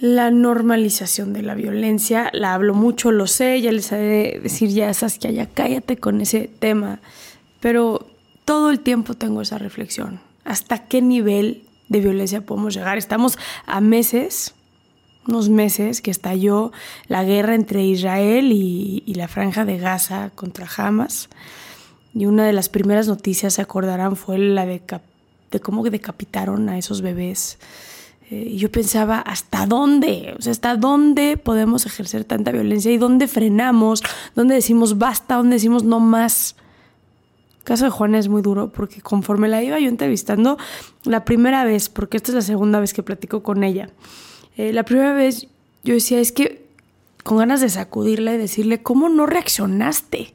La normalización de la violencia. La hablo mucho, lo sé, ya les he de decir ya Saskia, ya cállate con ese tema. Pero todo el tiempo tengo esa reflexión. ¿Hasta qué nivel de violencia podemos llegar? Estamos a meses, unos meses, que estalló la guerra entre Israel y, la franja de Gaza contra Hamas. Y una de las primeras noticias, se acordarán, fue la de, de cómo decapitaron a esos bebés eh, yo pensaba, ¿hasta dónde? O sea, ¿hasta dónde podemos ejercer tanta violencia? ¿Y dónde frenamos? ¿Dónde decimos basta? ¿Dónde decimos no más? El caso de Juana es muy duro porque conforme la iba yo entrevistando, la primera vez, porque esta es la segunda vez que platico con ella, eh, la primera vez yo decía, es que con ganas de sacudirla y decirle, ¿cómo no reaccionaste?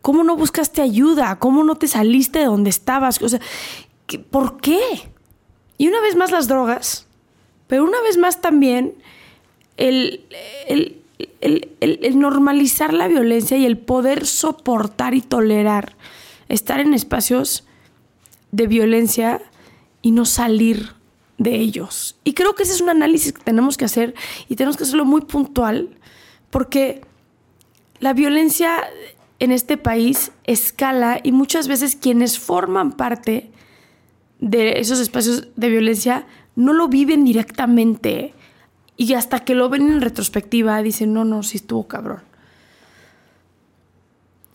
¿Cómo no buscaste ayuda? ¿Cómo no te saliste de donde estabas? O sea, ¿por qué? Y una vez más las drogas pero una vez más también el, normalizar la violencia y el poder soportar y tolerar estar en espacios de violencia y no salir de ellos. Y creo que ese es un análisis que tenemos que hacer y tenemos que hacerlo muy puntual porque la violencia en este país escala y muchas veces quienes forman parte de esos espacios de violencia no lo viven directamente y hasta que lo ven en retrospectiva dicen, no, no, sí estuvo cabrón.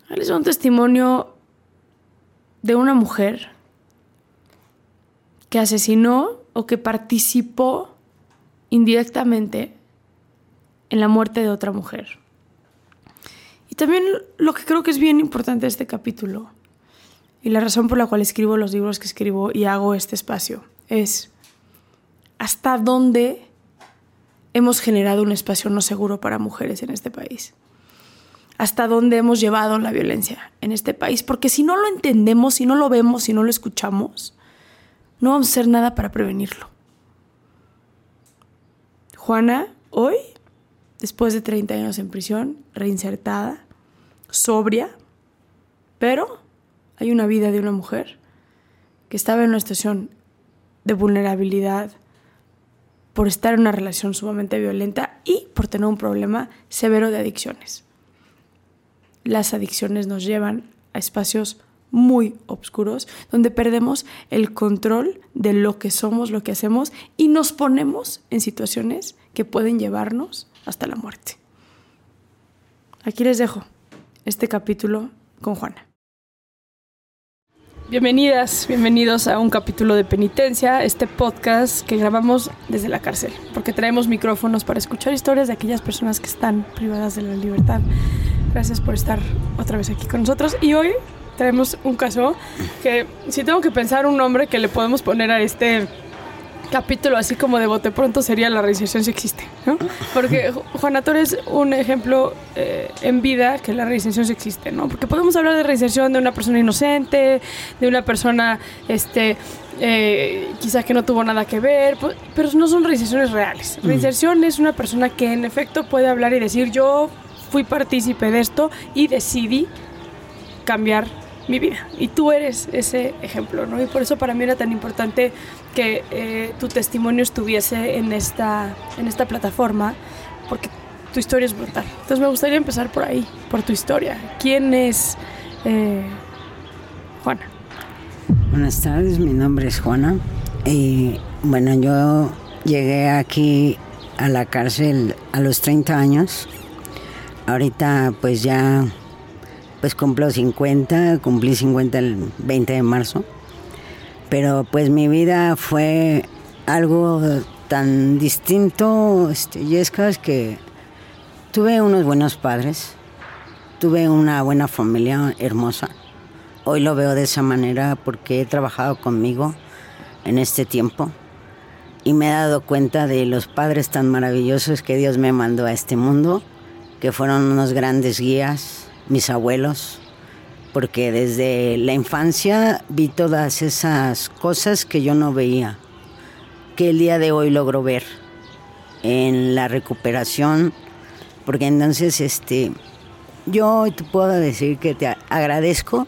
Es un testimonio de una mujer que asesinó o que participó indirectamente en la muerte de otra mujer. Y también lo que creo que es bien importante de este capítulo y la razón por la cual escribo los libros que escribo y hago este espacio es hasta dónde hemos generado un espacio no seguro para mujeres en este país. Hasta dónde hemos llevado la violencia en este país. Porque si no lo entendemos, si no lo vemos, si no lo escuchamos, no vamos a hacer nada para prevenirlo. Juana, hoy, después de 30 años en prisión, reinsertada, sobria, pero hay una vida de una mujer que estaba en una situación de vulnerabilidad, por estar en una relación sumamente violenta y por tener un problema severo de adicciones. Las adicciones nos llevan a espacios muy oscuros donde perdemos el control de lo que somos, lo que hacemos y nos ponemos en situaciones que pueden llevarnos hasta la muerte. Aquí les dejo este capítulo con Juana. Bienvenidas, bienvenidos a un capítulo de Penitencia, este podcast que grabamos desde la cárcel, porque traemos micrófonos para escuchar historias de aquellas personas que están privadas de la libertad. Gracias por estar otra vez aquí con nosotros y hoy traemos un caso que si tengo que pensar un nombre que le podemos poner a este capítulo así como de bote pronto sería la reinserción si existe, ¿no? Porque Juana, tú eres un ejemplo eh, en vida que la reinserción sí existe, ¿no? Porque podemos hablar de reinserción de una persona inocente, de una persona, este, eh, quizás que no tuvo nada que ver, pero no son reinserciones reales. Reinserción es una persona que en efecto puede hablar y decir yo fui partícipe de esto y decidí cambiar mi vida. Y tú eres ese ejemplo, ¿no? Y por eso para mí era tan importante que eh, tu testimonio estuviese en esta, en esta plataforma, porque tu historia es brutal. Entonces me gustaría empezar por ahí, por tu historia. ¿Quién es eh, Juana? Buenas tardes, mi nombre es Juana. Y bueno, yo llegué aquí a la cárcel a los 30 años. Ahorita pues ya pues cumplo 50, cumplí 50 el 20 de marzo. Pero pues mi vida fue algo tan distinto, este, Yescas, que tuve unos buenos padres, tuve una buena familia hermosa. Hoy lo veo de esa manera porque he trabajado conmigo en este tiempo y me he dado cuenta de los padres tan maravillosos que Dios me mandó a este mundo, que fueron unos grandes guías, mis abuelos, porque desde la infancia vi todas esas cosas que yo no veía, que el día de hoy logro ver en la recuperación, porque entonces este yo te puedo decir que te agradezco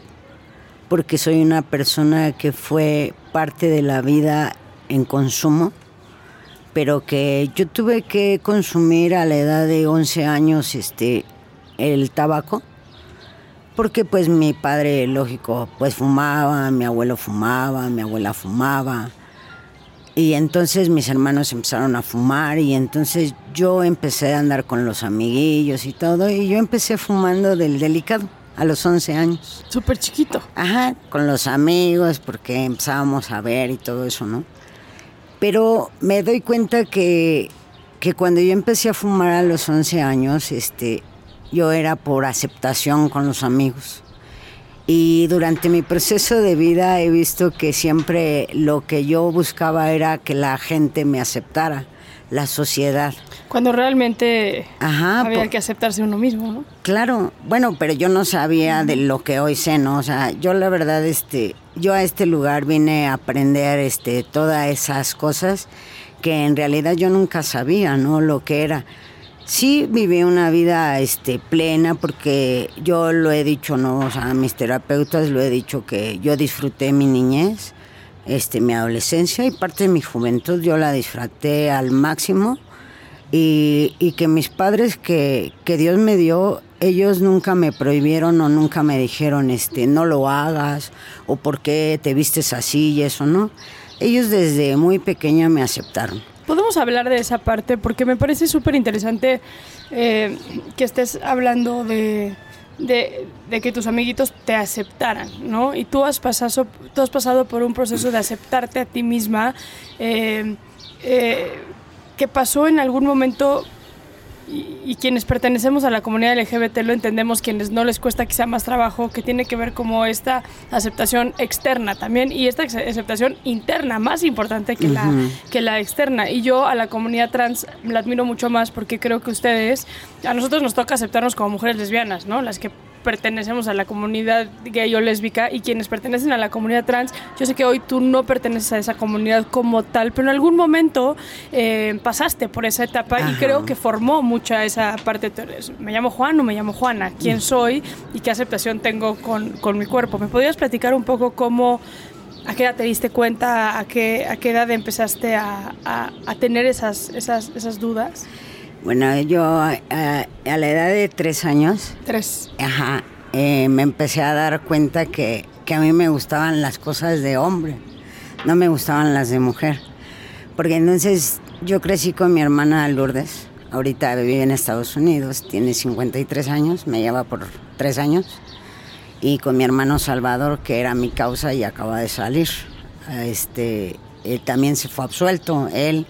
porque soy una persona que fue parte de la vida en consumo, pero que yo tuve que consumir a la edad de 11 años este el tabaco porque pues mi padre, lógico, pues fumaba, mi abuelo fumaba, mi abuela fumaba. Y entonces mis hermanos empezaron a fumar y entonces yo empecé a andar con los amiguillos y todo y yo empecé fumando del delicado a los 11 años. Súper chiquito. Ajá, con los amigos porque empezábamos a ver y todo eso, ¿no? Pero me doy cuenta que, que cuando yo empecé a fumar a los 11 años, este, yo era por aceptación con los amigos. Y durante mi proceso de vida he visto que siempre lo que yo buscaba era que la gente me aceptara, la sociedad. Cuando realmente había que aceptarse uno mismo, ¿no? Claro, bueno, pero yo no sabía de lo que hoy sé, ¿no? O sea, yo la verdad, este, yo a este lugar vine a aprender, este, todas esas cosas que en realidad yo nunca sabía, ¿no? Lo que era. Sí, viví una vida este, plena porque yo lo he dicho, ¿no? O sea, a mis terapeutas lo he dicho que yo disfruté mi niñez, este, mi adolescencia y parte de mi juventud yo la disfruté al máximo y, que mis padres que, que, Dios me dio, ellos nunca me prohibieron o nunca me dijeron, este, no lo hagas o por qué te vistes así y eso, ¿no? Ellos desde muy pequeña me aceptaron podemos hablar de esa parte porque me parece súper interesante eh, que estés hablando de, que tus amiguitos te aceptaran, ¿no? Y tú has pasado, tú has pasado por un proceso de aceptarte a ti misma eh, eh, que pasó en algún momento y, quienes pertenecemos a la comunidad LGBT lo entendemos, quienes no les cuesta quizá más trabajo, que tiene que ver como esta aceptación externa también y esta aceptación interna, más importante que, la, que la externa. Y yo a la comunidad trans la admiro mucho más porque creo que ustedes, a nosotros nos toca aceptarnos como mujeres lesbianas, ¿no? Las que pertenecemos a la comunidad gay o lésbica y quienes pertenecen a la comunidad trans, yo sé que hoy tú no perteneces a esa comunidad como tal, pero en algún momento eh, pasaste por esa etapa y creo que formó mucha esa parte. Me llamo Juan o me llamo Juana, quién soy y qué aceptación tengo con, con mi cuerpo. ¿Me podrías platicar un poco cómo ¿A qué edad te diste cuenta? ¿A qué, a qué edad empezaste a, a, a tener esas, esas, esas dudas? Bueno, yo a, la edad de tres años. Tres. Ajá. Eh, me empecé a dar cuenta que, a mí me gustaban las cosas de hombre, no me gustaban las de mujer. Porque entonces yo crecí con mi hermana Lourdes, ahorita vive en Estados Unidos, tiene 53 años, me lleva por tres años, y con mi hermano Salvador, que era mi causa y acaba de salir. Este, también se fue absuelto, él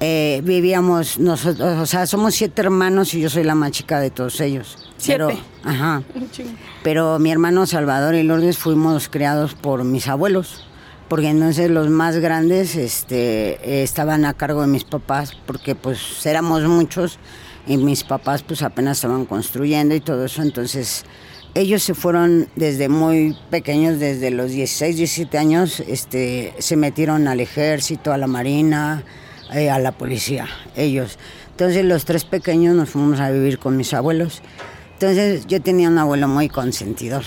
eh, vivíamos nosotros, o sea, somos siete hermanos y yo soy la más chica de todos ellos. Siete. Pero, ajá. Pero mi hermano Salvador y Lourdes fuimos criados por mis abuelos, porque entonces los más grandes este, estaban a cargo de mis papás, porque pues éramos muchos y mis papás pues apenas estaban construyendo y todo eso, entonces ellos se fueron desde muy pequeños, desde los 16, 17 años, este, se metieron al ejército, a la marina, eh, a la policía, ellos. Entonces los tres pequeños nos fuimos a vivir con mis abuelos. Entonces yo tenía un abuelo muy consentidor,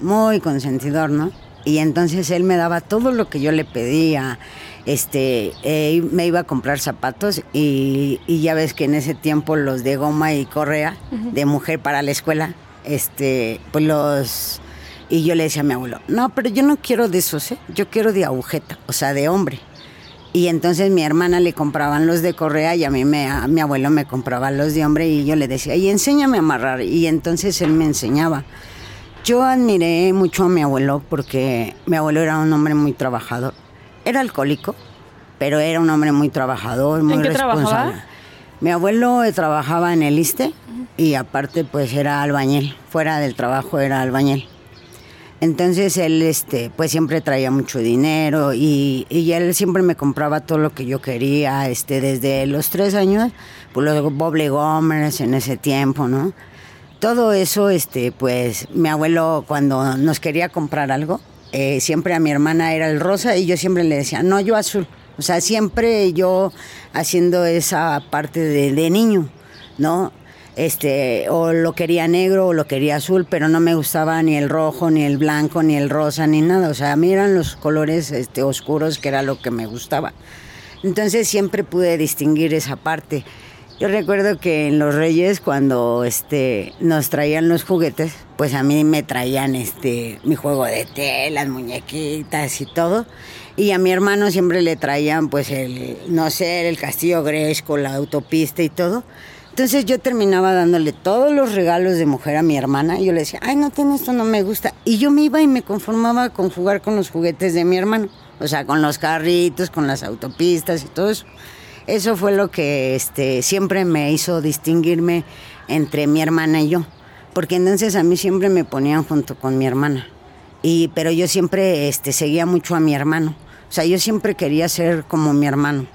muy consentidor, ¿no? Y entonces él me daba todo lo que yo le pedía. Este, eh, me iba a comprar zapatos y, y, ya ves que en ese tiempo los de goma y correa de mujer para la escuela, este, pues los... Y yo le decía a mi abuelo, no, pero yo no quiero de esos, ¿eh? yo quiero de agujeta, o sea, de hombre. Y entonces mi hermana le compraban los de correa y a mí me, a mi abuelo me compraba los de hombre y yo le decía, y enséñame a amarrar. Y entonces él me enseñaba. Yo admiré mucho a mi abuelo porque mi abuelo era un hombre muy trabajador. Era alcohólico, pero era un hombre muy trabajador, muy ¿En qué responsable. trabajaba? Mi abuelo trabajaba en el ISTE y aparte pues era albañil. Fuera del trabajo era albañil. Entonces él este, pues siempre traía mucho dinero y, y él siempre me compraba todo lo que yo quería, este, desde los tres años, pues los Boble Gomers en ese tiempo, ¿no? Todo eso, este, pues mi abuelo cuando nos quería comprar algo, eh, siempre a mi hermana era el rosa y yo siempre le decía, no, yo azul. O sea, siempre yo haciendo esa parte de niño, ¿no? Este, o lo quería negro o lo quería azul, pero no me gustaba ni el rojo, ni el blanco, ni el rosa, ni nada. O sea, a mí eran los colores este, oscuros que era lo que me gustaba. Entonces siempre pude distinguir esa parte. Yo recuerdo que en los Reyes cuando este nos traían los juguetes, pues a mí me traían este mi juego de telas, muñequitas y todo. Y a mi hermano siempre le traían pues el no sé, el castillo Gresco, la autopista y todo. Entonces yo terminaba dándole todos los regalos de mujer a mi hermana y yo le decía, "Ay, no tiene esto, no me gusta." Y yo me iba y me conformaba con jugar con los juguetes de mi hermano, o sea, con los carritos, con las autopistas y todo eso. Eso fue lo que este, siempre me hizo distinguirme entre mi hermana y yo. Porque entonces a mí siempre me ponían junto con mi hermana. Y, pero yo siempre este, seguía mucho a mi hermano. O sea, yo siempre quería ser como mi hermano.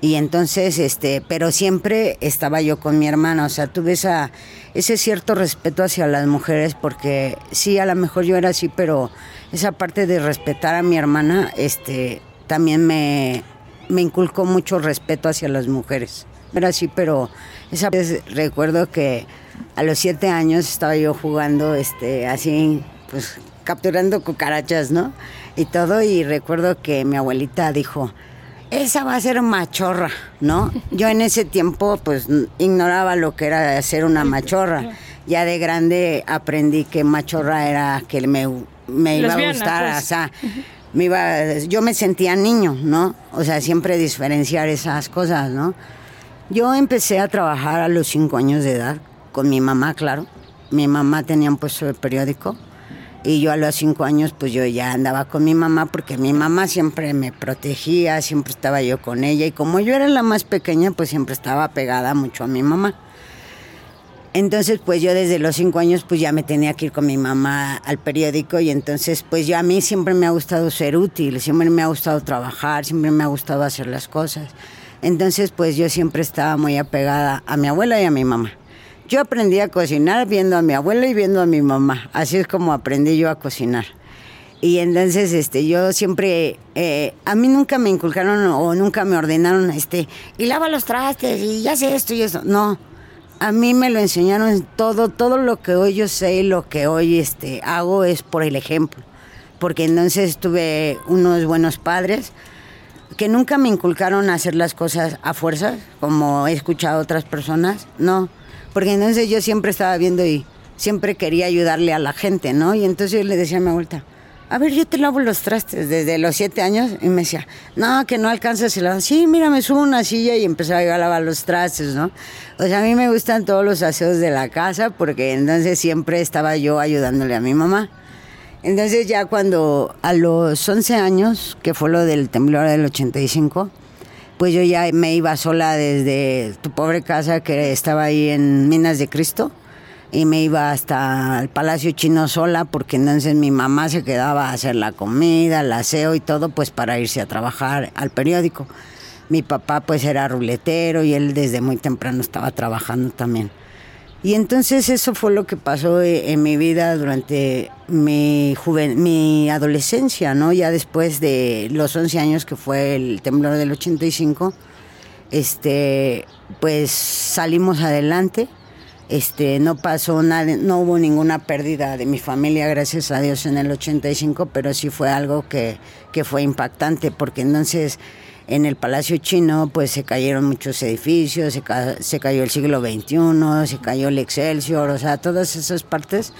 Y entonces, este, pero siempre estaba yo con mi hermana. O sea, tuve esa, ese cierto respeto hacia las mujeres porque sí, a lo mejor yo era así, pero esa parte de respetar a mi hermana, este, también me, me inculcó mucho respeto hacia las mujeres. Era así, pero esa vez recuerdo que a los siete años estaba yo jugando, este, así, pues capturando cucarachas, ¿no? Y todo, y recuerdo que mi abuelita dijo, esa va a ser machorra, ¿no? Yo en ese tiempo, pues, ignoraba lo que era ser una machorra. Ya de grande aprendí que machorra era que me, me iba a gustar, pues. o sea, me iba, yo me sentía niño, ¿no? O sea, siempre diferenciar esas cosas, ¿no? Yo empecé a trabajar a los cinco años de edad, con mi mamá, claro. Mi mamá tenía un puesto de periódico y yo a los cinco años pues yo ya andaba con mi mamá porque mi mamá siempre me protegía, siempre estaba yo con ella y como yo era la más pequeña pues siempre estaba pegada mucho a mi mamá. Entonces, pues yo desde los cinco años, pues ya me tenía que ir con mi mamá al periódico y entonces, pues yo a mí siempre me ha gustado ser útil, siempre me ha gustado trabajar, siempre me ha gustado hacer las cosas. Entonces, pues yo siempre estaba muy apegada a mi abuela y a mi mamá. Yo aprendí a cocinar viendo a mi abuela y viendo a mi mamá. Así es como aprendí yo a cocinar. Y entonces, este, yo siempre, eh, a mí nunca me inculcaron o nunca me ordenaron, este, y lava los trastes y ya sé esto y eso. No, a mí me lo enseñaron todo, todo lo que hoy yo sé y lo que hoy este, hago es por el ejemplo. Porque entonces tuve unos buenos padres que nunca me inculcaron a hacer las cosas a fuerzas, como he escuchado a otras personas, no. Porque entonces yo siempre estaba viendo y siempre quería ayudarle a la gente, ¿no? Y entonces yo le decía a mi abuelita, a ver, yo te lavo los trastes desde los siete años. Y me decía, no, que no alcanzas el lado. Sí, mira, me subo una silla y empezaba yo a lavar los trastes, ¿no? O sea, a mí me gustan todos los aseos de la casa porque entonces siempre estaba yo ayudándole a mi mamá. Entonces ya cuando a los 11 años, que fue lo del temblor del 85, pues yo ya me iba sola desde tu pobre casa que estaba ahí en Minas de Cristo. y me iba hasta el Palacio Chino sola porque entonces mi mamá se quedaba a hacer la comida, el aseo y todo pues para irse a trabajar al periódico. Mi papá pues era ruletero y él desde muy temprano estaba trabajando también. Y entonces eso fue lo que pasó eh, en mi vida durante mi, mi adolescencia, ¿no? Ya después de los 11 años que fue el temblor del 85, este, pues salimos adelante. Este, no pasó nada, no hubo ninguna pérdida de mi familia, gracias a Dios, en el 85, pero sí fue algo que, que fue impactante, porque entonces en el Palacio Chino pues se cayeron muchos edificios, se, se, cayó el siglo XXI, se cayó el Excelsior, o sea, todas esas partes,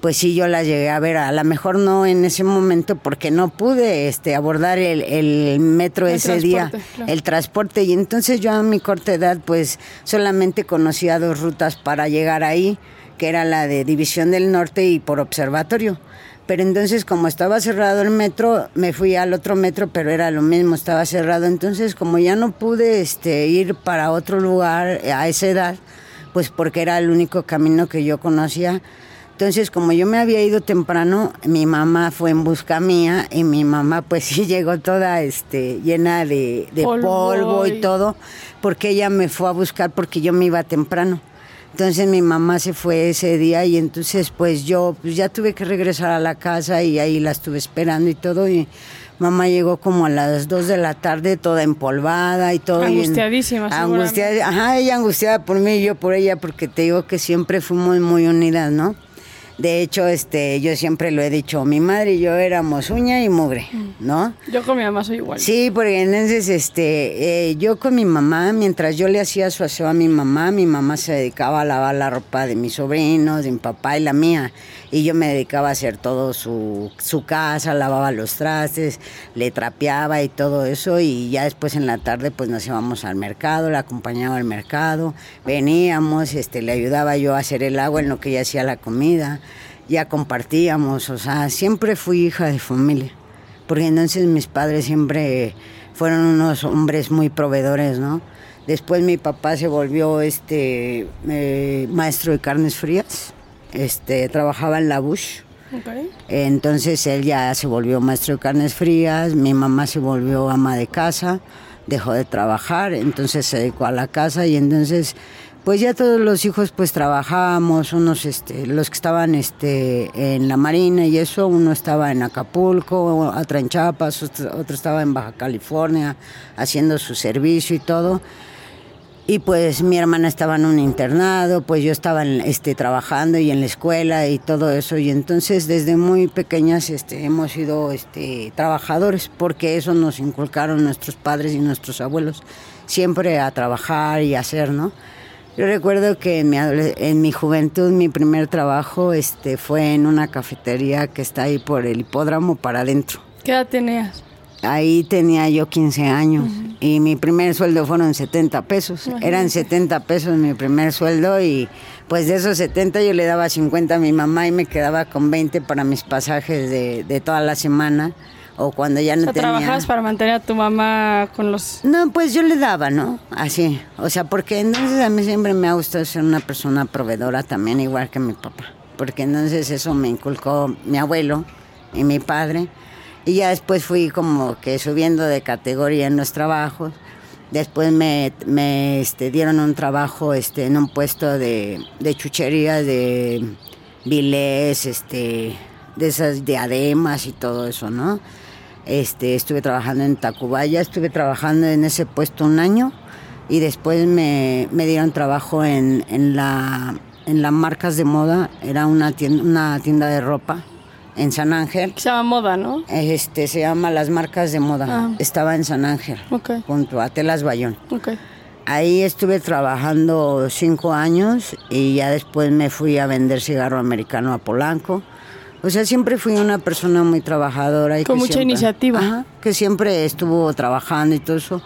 pues sí yo las llegué a ver, a lo mejor no en ese momento porque no pude este, abordar el, el metro el ese día, claro. el transporte, y entonces yo a mi corta edad pues solamente conocía dos rutas para llegar ahí, que era la de División del Norte y por observatorio. Pero entonces como estaba cerrado el metro, me fui al otro metro, pero era lo mismo, estaba cerrado. Entonces como ya no pude este, ir para otro lugar a esa edad, pues porque era el único camino que yo conocía. Entonces como yo me había ido temprano, mi mamá fue en busca mía y mi mamá pues sí llegó toda este, llena de, de polvo, polvo y todo, porque ella me fue a buscar porque yo me iba temprano. Entonces mi mamá se fue ese día y entonces pues yo pues ya tuve que regresar a la casa y ahí la estuve esperando y todo y mamá llegó como a las 2 de la tarde toda empolvada y todo. Angustiadísima. Y en, angustiada, ajá, ella angustiada por mí y yo por ella porque te digo que siempre fuimos muy unidas, ¿no? De hecho, este, yo siempre lo he dicho, mi madre y yo éramos uña y mugre, ¿no? Yo con mi mamá soy igual. Sí, porque entonces, este, eh, yo con mi mamá, mientras yo le hacía su aseo a mi mamá, mi mamá se dedicaba a lavar la ropa de mis sobrinos, de mi papá y la mía, y yo me dedicaba a hacer todo su, su casa, lavaba los trastes, le trapeaba y todo eso, y ya después en la tarde, pues nos íbamos al mercado, la acompañaba al mercado, veníamos, este, le ayudaba yo a hacer el agua en lo que ella hacía la comida ya compartíamos, o sea, siempre fui hija de familia, porque entonces mis padres siempre fueron unos hombres muy proveedores, ¿no? Después mi papá se volvió este eh, maestro de carnes frías, este, trabajaba en la Bush. Okay. Entonces él ya se volvió maestro de carnes frías, mi mamá se volvió ama de casa, dejó de trabajar, entonces se dedicó a la casa y entonces pues ya todos los hijos pues trabajábamos, unos este, los que estaban este, en la marina y eso, uno estaba en Acapulco, otro en Chiapas, otro, otro estaba en Baja California haciendo su servicio y todo. Y pues mi hermana estaba en un internado, pues yo estaba este, trabajando y en la escuela y todo eso. Y entonces desde muy pequeñas este, hemos sido este, trabajadores porque eso nos inculcaron nuestros padres y nuestros abuelos, siempre a trabajar y hacer, ¿no? Yo recuerdo que en mi, en mi juventud mi primer trabajo este, fue en una cafetería que está ahí por el hipódromo para adentro. ¿Qué edad tenías? Ahí tenía yo 15 años uh -huh. y mi primer sueldo fueron 70 pesos. Eran 70 pesos mi primer sueldo y pues de esos 70 yo le daba 50 a mi mamá y me quedaba con 20 para mis pasajes de, de toda la semana o cuando ya no o sea, tenía... ¿Trabajabas para mantener a tu mamá con los...? No, pues yo le daba, ¿no? Así, o sea, porque entonces a mí siempre me ha gustado ser una persona proveedora también, igual que mi papá, porque entonces eso me inculcó mi abuelo y mi padre, y ya después fui como que subiendo de categoría en los trabajos, después me, me este, dieron un trabajo este, en un puesto de, de chuchería, de vilés, este, de esas diademas y todo eso, ¿no? Este, estuve trabajando en Tacubaya, estuve trabajando en ese puesto un año y después me, me dieron trabajo en, en, la, en las marcas de moda, era una tienda, una tienda de ropa en San Ángel. Se llama Moda, ¿no? Este, se llama Las Marcas de Moda. Ah. Estaba en San Ángel, Okay. junto a Telas Bayón. Okay. Ahí estuve trabajando cinco años y ya después me fui a vender cigarro americano a Polanco. O sea, siempre fui una persona muy trabajadora. Y Con que mucha siempre- iniciativa. Ajá, que siempre estuvo trabajando y todo eso.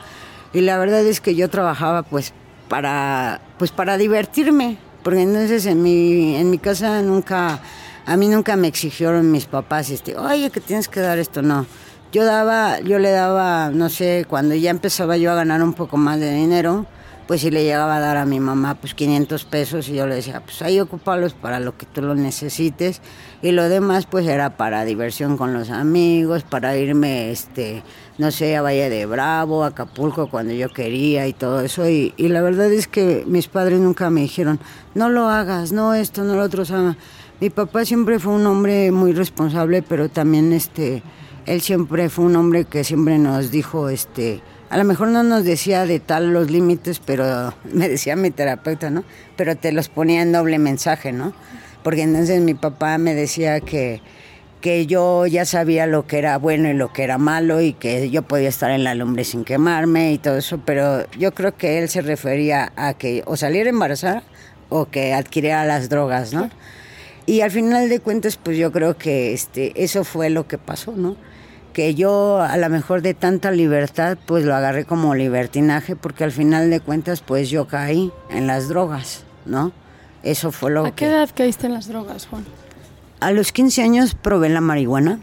Y la verdad es que yo trabajaba pues para, pues para divertirme. Porque entonces en mi, en mi casa nunca, a mí nunca me exigieron mis papás, este, oye, que tienes que dar esto, no. Yo daba, yo le daba, no sé, cuando ya empezaba yo a ganar un poco más de dinero, pues si le llegaba a dar a mi mamá pues 500 pesos y yo le decía, pues ahí ocupalos para lo que tú lo necesites y lo demás pues era para diversión con los amigos, para irme, este, no sé, a Valle de Bravo, a Acapulco cuando yo quería y todo eso y, la verdad es que mis padres nunca me dijeron, no lo hagas, no esto, no lo otro, o mi papá siempre fue un hombre muy responsable, pero también este, él siempre fue un hombre que siempre nos dijo, este, a lo mejor no nos decía de tal los límites, pero me decía mi terapeuta, ¿no? Pero te los ponía en doble mensaje, ¿no? Porque entonces mi papá me decía que, que yo ya sabía lo que era bueno y lo que era malo y que yo podía estar en la lumbre sin quemarme y todo eso, pero yo creo que él se refería a que o saliera embarazada o que adquiriera las drogas, ¿no? Y al final de cuentas, pues yo creo que este, eso fue lo que pasó, ¿no? Que yo a lo mejor de tanta libertad, pues lo agarré como libertinaje, porque al final de cuentas, pues yo caí en las drogas, ¿no? Eso fue lo ¿A qué edad caíste en las drogas, Juan? A los 15 años probé la marihuana.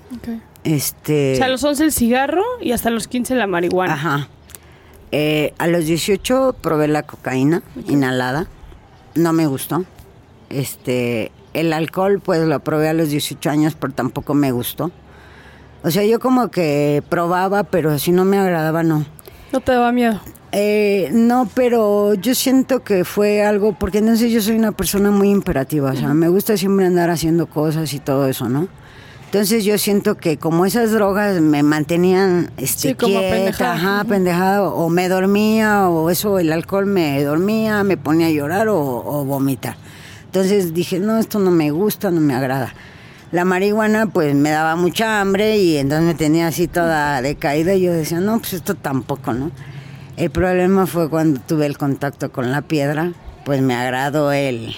Este... O sea, a los 11 el cigarro y hasta los 15 la marihuana. Ajá. Eh, a los 18 probé la cocaína inhalada. No me gustó. Este, el alcohol, pues lo probé a los 18 años, pero tampoco me gustó. O sea, yo como que probaba, pero si no me agradaba, no. ¿No te daba miedo? Eh, no, pero yo siento que fue algo, porque sé, yo soy una persona muy imperativa, o sea, me gusta siempre andar haciendo cosas y todo eso, ¿no? Entonces yo siento que como esas drogas me mantenían este, Sí, como quieta, pendejada. ajá, pendejada, o me dormía, o eso, el alcohol me dormía, me ponía a llorar o, o vomitar. Entonces dije, no, esto no me gusta, no me agrada. La marihuana pues me daba mucha hambre y entonces me tenía así toda decaída y yo decía, no, pues esto tampoco, ¿no? El problema fue cuando tuve el contacto con la piedra, pues me agradó el,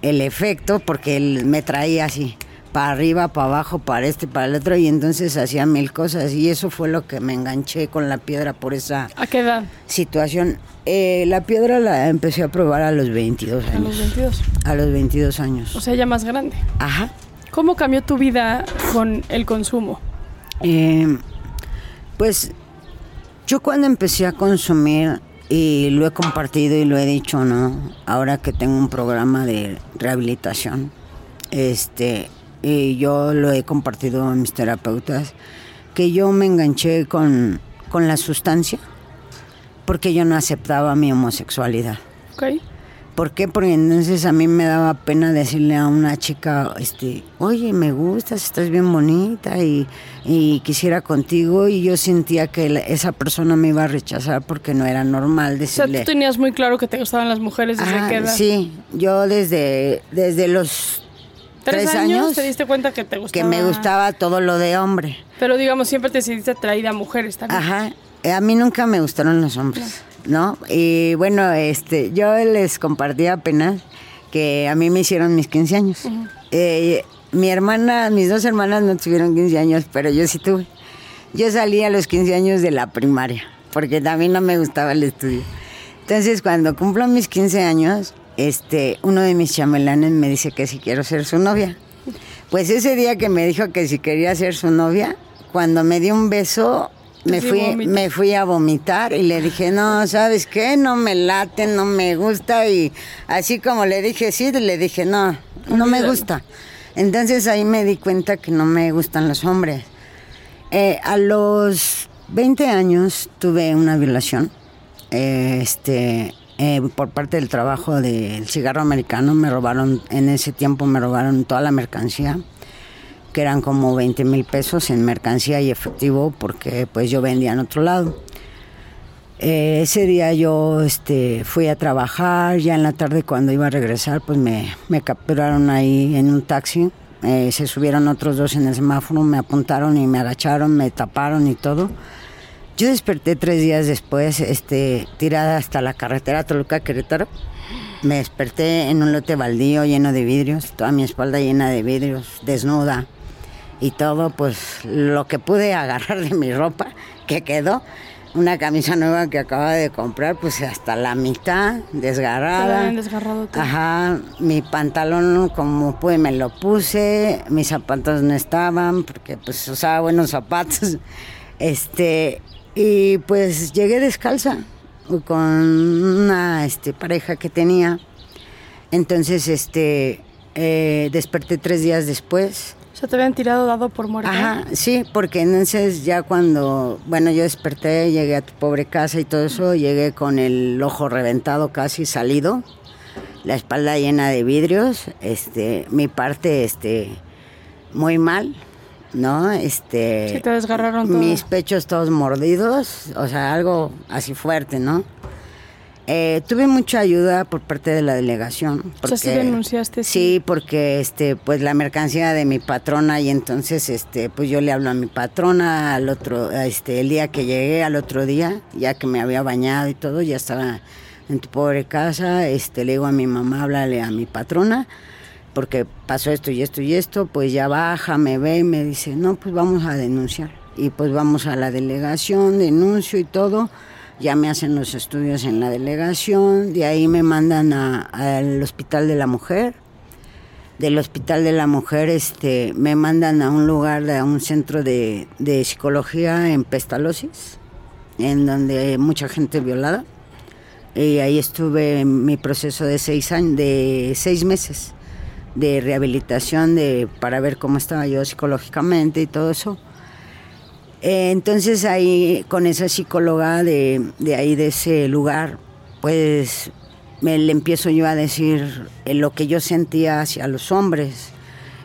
el efecto porque él me traía así, para arriba, para abajo, para este, para el otro y entonces hacía mil cosas y eso fue lo que me enganché con la piedra por esa ¿A qué edad? situación. Eh, la piedra la empecé a probar a los 22 A los años. 22. A los 22 años. O sea, ya más grande. Ajá. ¿Cómo cambió tu vida con el consumo? Eh, pues yo cuando empecé a consumir, y lo he compartido y lo he dicho, ¿no? Ahora que tengo un programa de rehabilitación, este, y yo lo he compartido a mis terapeutas, que yo me enganché con, con la sustancia porque yo no aceptaba mi homosexualidad. ¿Ok? ¿Por qué? Porque entonces a mí me daba pena decirle a una chica, este, oye, me gustas, estás bien bonita y, y quisiera contigo y yo sentía que la- esa persona me iba a rechazar porque no era normal O sea, decirle. tú tenías muy claro que te gustaban las mujeres desde Ajá, qué edad. sí, yo desde, desde los ¿Tres, tres años, años te diste cuenta que te que gustaba? me gustaba todo lo de hombre. Pero digamos, siempre te sentiste atraída a mujeres también. Ajá. Eh, A mí nunca me gustaron los hombres, ¿no? Y bueno, este, yo les compartí apenas que a mí me hicieron mis 15 años. Eh, mi hermana, mis dos hermanas no tuvieron 15 años, pero yo sí tuve. Yo salí a los 15 años de la primaria, porque también no me gustaba el estudio. Entonces, cuando cumplo mis 15 años, este, uno de mis chamelanes me dice que si quiero ser su novia. Pues ese día que me dijo que si quería ser su novia, cuando me dio un beso, me fui, me fui a vomitar y le dije, no, ¿sabes qué? No me late, no me gusta. Y así como le dije sí, le dije, no, no me gusta. Entonces ahí me di cuenta que no me gustan los hombres. Eh, a los 20 años tuve una violación. Eh, este, eh, por parte del trabajo del cigarro americano me robaron, en ese tiempo me robaron toda la mercancía, que eran como 20 mil pesos en mercancía y efectivo, porque pues yo vendía en otro lado. Eh, ese día yo este, fui a trabajar, ya en la tarde cuando iba a regresar, pues me, me capturaron ahí en un taxi. Eh, se subieron otros dos en el semáforo, me apuntaron y me agacharon, me taparon y todo. Yo desperté tres días después, este, tirada hasta la carretera Toluca-Querétaro. Me desperté en un lote baldío lleno de vidrios, toda mi espalda llena de vidrios, desnuda y todo, pues lo que pude agarrar de mi ropa que quedó, una camisa nueva que acababa de comprar, pues hasta la mitad, desgarrada. desgarrado todo. Ajá, mi pantalón como pude me lo puse, mis zapatos no estaban porque pues usaba buenos zapatos. Este, y pues llegué descalza. con una este, pareja que tenía. Entonces, este, eh, desperté tres días después. O sea, te habían tirado dado por muerto. Ajá, sí, porque entonces ya cuando, bueno, yo desperté, llegué a tu pobre casa y todo eso, llegué con el ojo reventado casi salido, la espalda llena de vidrios, este, mi parte, este, muy mal, ¿no? Este, Sí, te desgarraron todo. mis pechos todos mordidos, o sea, algo así fuerte, ¿no? Eh, tuve mucha ayuda por parte de la delegación. O sea, sí denunciaste, sí. Sí, porque este, pues la mercancía de mi patrona y entonces, este, pues yo le hablo a mi patrona al otro, este, el día que llegué, al otro día, ya que me había bañado y todo, ya estaba en tu pobre casa, este, le digo a mi mamá, háblale a mi patrona, porque pasó esto y esto y esto, pues ya baja, me ve y me dice, no, pues vamos a denunciar. Y pues vamos a la delegación, denuncio y todo. Ya me hacen los estudios en la delegación, de ahí me mandan al Hospital de la Mujer, del Hospital de la Mujer este, me mandan a un lugar, a un centro de, de psicología en Pestalosis, en donde hay mucha gente violada, y ahí estuve en mi proceso de seis años, de seis meses de rehabilitación de, para ver cómo estaba yo psicológicamente y todo eso. Eh, Entonces ahí con esa psicóloga de, de ahí de ese lugar, pues me le empiezo yo a decir eh, lo que yo sentía hacia los hombres.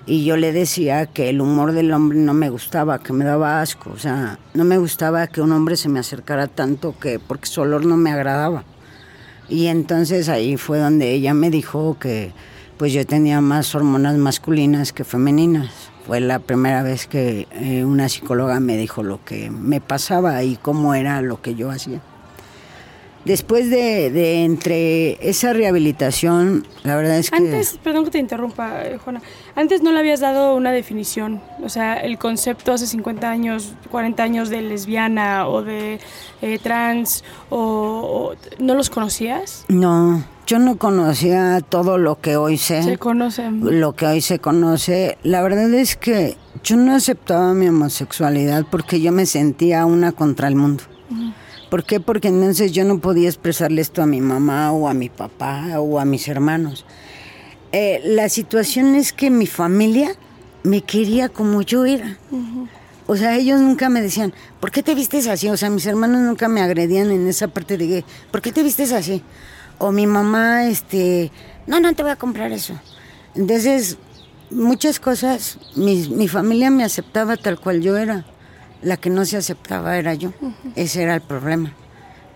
Y yo le decía que el humor del hombre no me gustaba, que me daba asco. O sea, no me gustaba que un hombre se me acercara tanto que porque su olor no me agradaba. Y entonces ahí fue donde ella me dijo que pues yo tenía más hormonas masculinas que femeninas. Fue la primera vez que eh, una psicóloga me dijo lo que me pasaba y cómo era lo que yo hacía. Después de, de entre esa rehabilitación, la verdad es que... Antes, perdón que te interrumpa, eh, Juana. Antes no le habías dado una definición. O sea, el concepto hace 50 años, 40 años de lesbiana o de eh, trans, o, o- ¿no los conocías? No, yo no conocía todo lo que hoy sé. Se conocen. lo que hoy se conoce. La verdad es que yo no aceptaba mi homosexualidad porque yo me sentía una contra el mundo. ¿Por qué? Porque entonces yo no podía expresarle esto a mi mamá o a mi papá o a mis hermanos. Eh, la situación es que mi familia me quería como yo era. O sea, ellos nunca me decían, ¿por qué te vistes así? O sea, mis hermanos nunca me agredían en esa parte de ¿por qué te vistes así? O mi mamá, este, no, no te voy a comprar eso. Entonces, muchas cosas, mi, mi familia me aceptaba tal cual yo era. La que no se aceptaba era yo. Ese era el problema.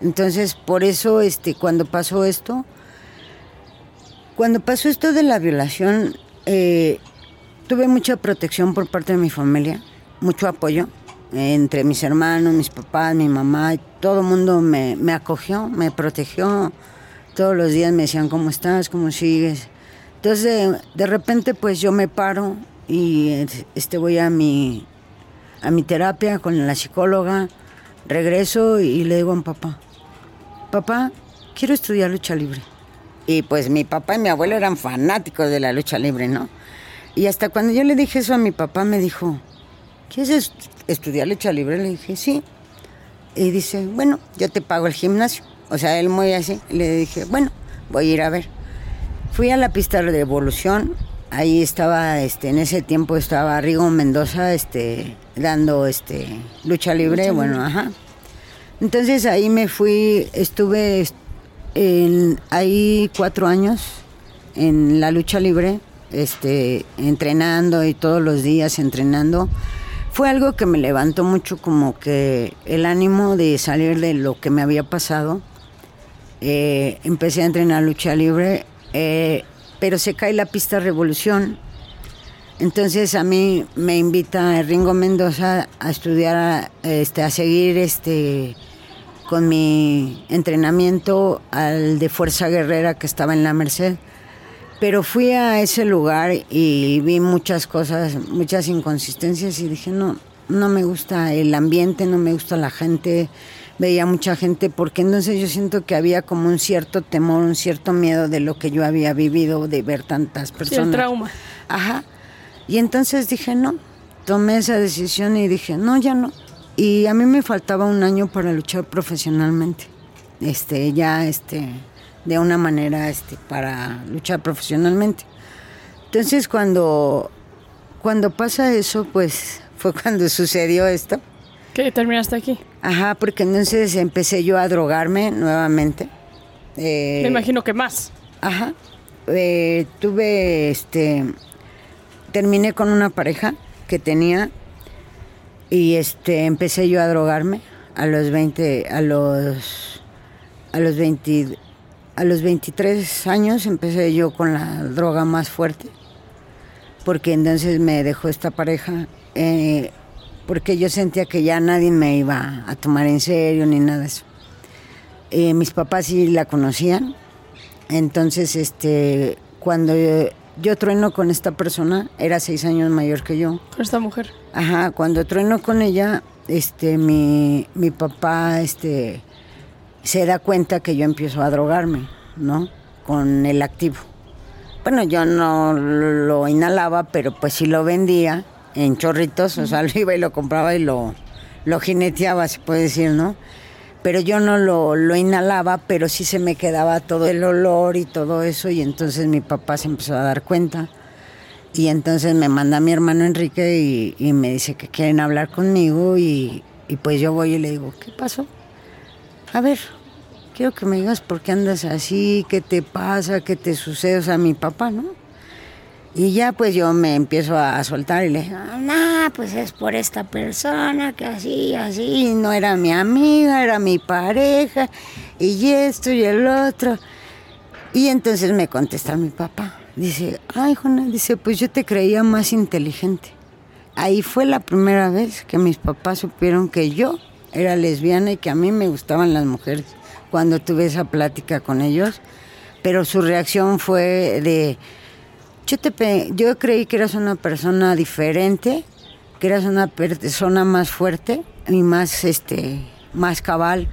Entonces, por eso, este, cuando pasó esto, cuando pasó esto de la violación, eh, tuve mucha protección por parte de mi familia, mucho apoyo eh, entre mis hermanos, mis papás, mi mamá, todo el mundo me, me acogió, me protegió. Todos los días me decían, ¿cómo estás? ¿Cómo sigues? Entonces, de, de repente, pues yo me paro y este, voy a mi, a mi terapia con la psicóloga, regreso y le digo a mi papá, papá, quiero estudiar lucha libre. Y pues mi papá y mi abuelo eran fanáticos de la lucha libre, ¿no? Y hasta cuando yo le dije eso a mi papá, me dijo, ¿quieres est- estudiar lucha libre? Le dije, sí. Y dice, bueno, yo te pago el gimnasio. O sea, él muy así. Le dije, bueno, voy a ir a ver. Fui a la pista de evolución. Ahí estaba, este, en ese tiempo estaba Rigo Mendoza, este, dando, este, lucha libre. bueno, ajá. Entonces ahí me fui, estuve en- ahí cuatro años en la lucha libre, este, entrenando y todos los días entrenando. Fue algo que me levantó mucho como que el ánimo de salir de lo que me había pasado. Eh, empecé a entrenar lucha libre, eh, pero se cae la pista Revolución. Entonces a mí me invita Ringo Mendoza a estudiar, a, este, a seguir este, con mi entrenamiento al de Fuerza Guerrera que estaba en la Merced. Pero fui a ese lugar y vi muchas cosas, muchas inconsistencias y dije, no, no me gusta el ambiente, no me gusta la gente, veía mucha gente, porque entonces yo siento que había como un cierto temor, un cierto miedo de lo que yo había vivido, de ver tantas Sí, personas. el trauma. Ajá. Y entonces dije, no, tomé esa decisión y dije, no, ya no. Y a mí me faltaba un año para luchar profesionalmente. este, ya este, de una manera este, para luchar profesionalmente. Entonces cuando, cuando pasa eso, pues fue cuando sucedió esto. ¿Qué terminaste aquí? Ajá, porque entonces empecé yo a drogarme nuevamente. Eh, Me imagino que más. Ajá. Eh, tuve, este, terminé con una pareja que tenía y este, empecé yo a drogarme a los 20, a los, a los 20, a los 23 años empecé yo con la droga más fuerte porque entonces me dejó esta pareja eh, porque yo sentía que ya nadie me iba a tomar en serio ni nada de eso. Eh, mis papás sí la conocían, entonces este, cuando yo, trueno con esta persona, era seis años mayor que yo. Con esta mujer. Ajá, cuando trueno con ella, este, mi, mi papá, este, se da cuenta que yo empiezo a drogarme, ¿no? Con el activo. Bueno, yo no lo inhalaba, pero pues sí lo vendía en chorritos, o sea, lo iba y lo compraba y lo, lo jineteaba, se puede decir, ¿no? Pero yo no lo, lo inhalaba, pero sí se me quedaba todo el olor y todo eso, y entonces mi papá se empezó a dar cuenta. Y entonces me manda mi hermano Enrique y, me dice que quieren hablar conmigo y, pues yo voy y le digo, ¿qué pasó? A ver, quiero que me digas por qué andas así, qué te pasa, qué te sucede, o sea, mi papá, ¿no? Y ya pues yo me empiezo a soltar y le digo, no, pues es por esta persona que así, así, no era mi amiga, era mi pareja, y esto y el otro. Y entonces me contesta mi papá, dice, ay, Juana, dice, pues yo te creía más inteligente. Ahí fue la primera vez que mis papás supieron que yo era lesbiana y que a mí me gustaban las mujeres cuando tuve esa plática con ellos, pero su reacción fue de, yo, te, yo creí que eras una persona diferente, que eras una persona más fuerte y más, este, más cabal.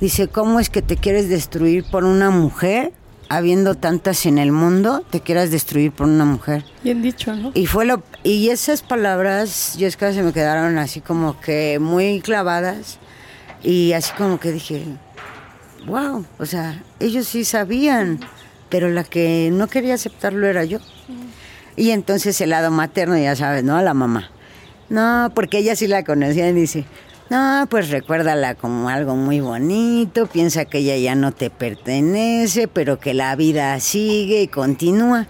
Dice, ¿cómo es que te quieres destruir por una mujer? Habiendo tantas en el mundo, te quieras destruir por una mujer. Bien dicho, ¿no? Y fue lo y esas palabras, yo es que se me quedaron así como que muy clavadas y así como que dije, wow, o sea, ellos sí sabían, pero la que no quería aceptarlo era yo. Y entonces el lado materno, ya sabes, ¿no? A la mamá. No, porque ella sí la conocía y dice, no, pues recuérdala como algo muy bonito, piensa que ella ya no te pertenece, pero que la vida sigue y continúa.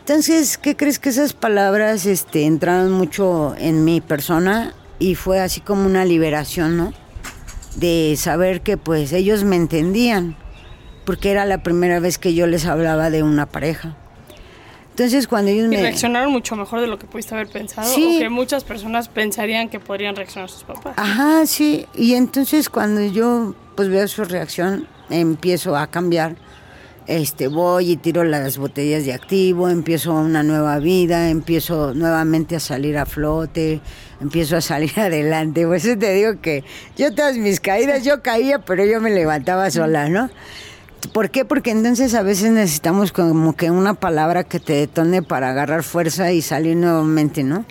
Entonces, ¿qué crees que esas palabras este, entraron mucho en mi persona y fue así como una liberación, ¿no? De saber que pues ellos me entendían, porque era la primera vez que yo les hablaba de una pareja. Entonces, cuando ellos Y me... reaccionaron mucho mejor de lo que pudiste haber pensado. Sí. O que muchas personas pensarían que podrían reaccionar sus papás. Ajá, sí. Y entonces cuando yo pues veo su reacción, empiezo a cambiar. Este, voy y tiro las botellas de activo, empiezo una nueva vida, empiezo nuevamente a salir a flote, empiezo a salir adelante. Por eso te digo que yo todas mis caídas, yo caía, pero yo me levantaba sola, ¿no? ¿Por qué? Porque entonces a veces necesitamos como que una palabra que te detone para agarrar fuerza y salir nuevamente, ¿no?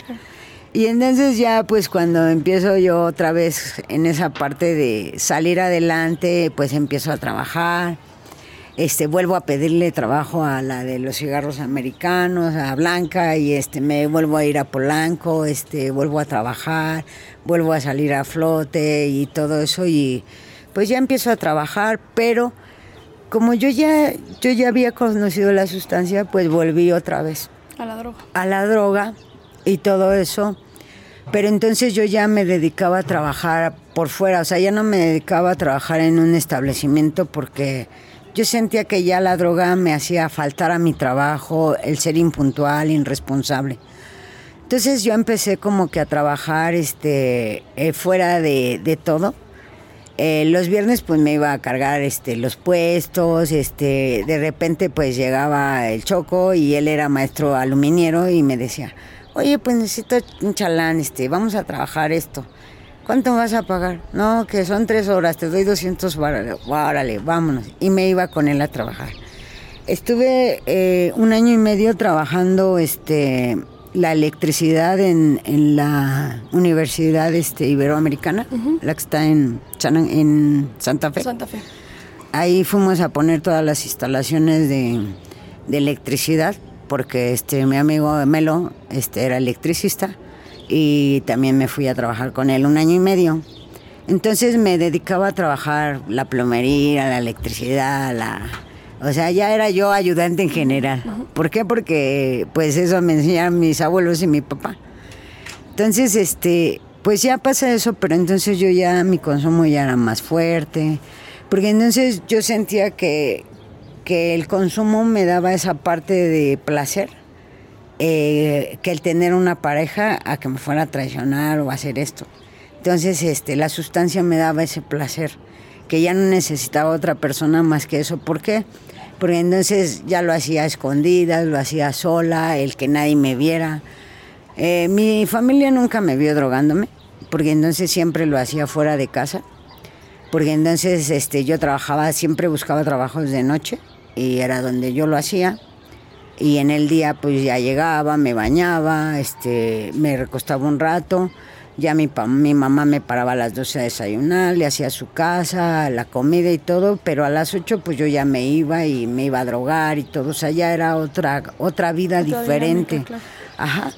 Y entonces ya pues cuando empiezo yo otra vez en esa parte de salir adelante, pues empiezo a trabajar. Este, vuelvo a pedirle trabajo a la de los cigarros americanos, a Blanca, y este, me vuelvo a ir a Polanco, este, vuelvo a trabajar, vuelvo a salir a flote y todo eso, y pues ya empiezo a trabajar, pero como yo ya, yo ya había conocido la sustancia, pues volví otra vez A la droga. a la droga y todo eso. Pero entonces yo ya me dedicaba a trabajar por fuera, o sea, ya no me dedicaba a trabajar en un establecimiento porque yo sentía que ya la droga me hacía faltar a mi trabajo, el ser impuntual, irresponsable. Entonces yo empecé como que a trabajar este, eh, fuera de, de todo. Eh, los viernes pues me iba a cargar este, los puestos, este, de repente pues llegaba el Choco y él era maestro aluminiero y me decía, oye pues necesito un chalán, este, vamos a trabajar esto. ¿Cuánto vas a pagar? No, que son tres horas, te doy 200 órale, órale, vámonos. Y me iba con él a trabajar. Estuve eh, un año y medio trabajando este, la electricidad en, en la Universidad este, Iberoamericana, la que está en, en Santa Fe. Santa Fe. ahí fuimos a poner todas las instalaciones de, de electricidad, porque este, mi amigo Melo este, era electricista y también me fui a trabajar con él un año y medio. Entonces me dedicaba a trabajar la plomería, la electricidad, la... O sea, ya era yo ayudante en general. ¿Por qué? Porque pues eso me enseñaron mis abuelos y mi papá. Entonces, este, pues ya pasa eso, pero entonces yo ya, mi consumo ya era más fuerte. Porque entonces yo sentía que, que el consumo me daba esa parte de placer, eh, que el tener una pareja a que me fuera a traicionar o a hacer esto. Entonces, este, la sustancia me daba ese placer, que ya no necesitaba otra persona más que eso. ¿Por qué? Porque entonces ya lo hacía a escondidas, lo hacía sola, el que nadie me viera. Eh, mi familia nunca me vio drogándome, porque entonces siempre lo hacía fuera de casa. Porque entonces este, yo trabajaba, siempre buscaba trabajos de noche y era donde yo lo hacía. Y en el día pues ya llegaba, me bañaba, este, me recostaba un rato ya mi, mi mamá me paraba a las 12 a desayunar, le hacía su casa, la comida y todo, pero a las 8 pues yo ya me iba y me iba a drogar y todo, o sea, ya era otra, otra vida diferente. Ajá.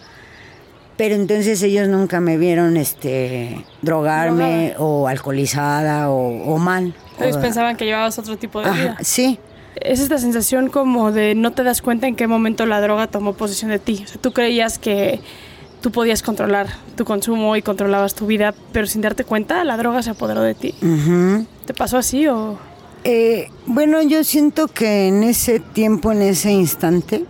Pero entonces ellos nunca me vieron este drogarme o alcoholizada o, mal. Ellos pensaban que llevabas otro tipo de vida. Sí. Es esta sensación como de no te das cuenta en qué momento la droga tomó posesión de ti. O sea, tú creías que tú podías controlar tu consumo y controlabas tu vida, pero sin darte cuenta la droga se apoderó de ti. ¿Te pasó así o...? Eh, bueno, yo siento que en ese tiempo, en ese instante,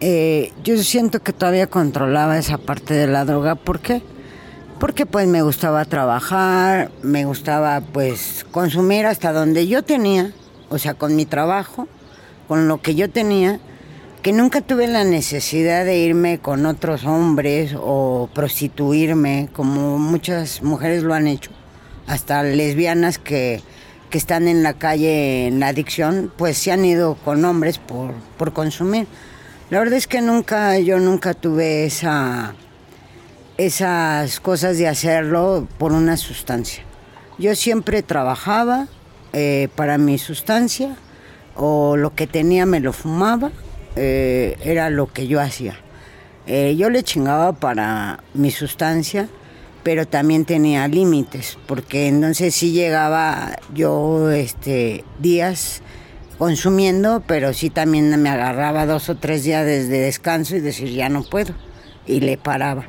eh, yo siento que todavía controlaba esa parte de la droga. ¿Por qué? Porque pues me gustaba trabajar, me gustaba pues consumir hasta donde yo tenía, o sea, con mi trabajo, con lo que yo tenía que nunca tuve la necesidad de irme con otros hombres o prostituirme, como muchas mujeres lo han hecho, hasta lesbianas que, están en la calle en la adicción, pues se han ido con hombres por, por consumir. La verdad es que nunca, yo nunca tuve esa, esas cosas de hacerlo por una sustancia. Yo siempre trabajaba eh, para mi sustancia o lo que tenía me lo fumaba eh, era lo que yo hacía. Eh, yo le chingaba para mi sustancia, pero también tenía límites, porque entonces sí llegaba yo este, días consumiendo, pero sí también me agarraba dos o tres días de descanso y decir ya no puedo, y le paraba.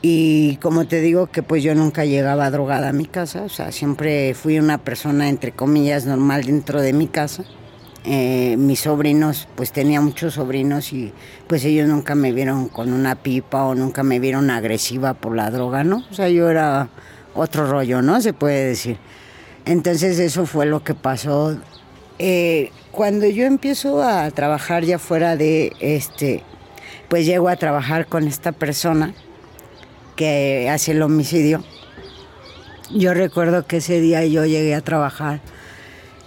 Y como te digo que pues yo nunca llegaba drogada a mi casa, o sea, siempre fui una persona entre comillas normal dentro de mi casa eh, mis sobrinos, pues tenía muchos sobrinos y pues ellos nunca me vieron con una pipa o nunca me vieron agresiva por la droga, ¿no? O sea, yo era otro rollo, ¿no? Se puede decir. Entonces eso fue lo que pasó. Eh, cuando yo empiezo a trabajar ya fuera de este, pues llego a trabajar con esta persona que hace el homicidio. Yo recuerdo que ese día yo llegué a trabajar,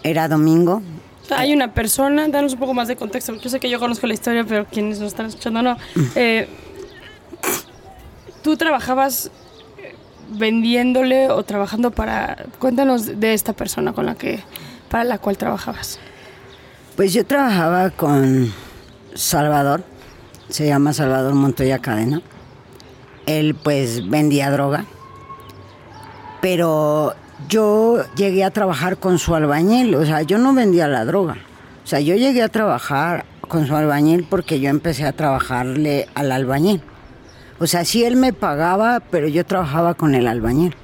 era domingo, hay una persona, danos un poco más de contexto, yo sé que yo conozco la historia, pero quienes nos están escuchando no. Eh, Tú trabajabas eh, vendiéndole o trabajando para... Cuéntanos de esta persona con la que, para la cual trabajabas. Pues yo trabajaba con Salvador, se llama Salvador Montoya Cadena. Él pues vendía droga, pero yo llegué a trabajar con su albañil, o sea, yo no vendía la droga. O sea, yo llegué a trabajar con su albañil porque yo empecé a trabajarle al albañil. O sea, sí él me pagaba, pero yo trabajaba con el albañil.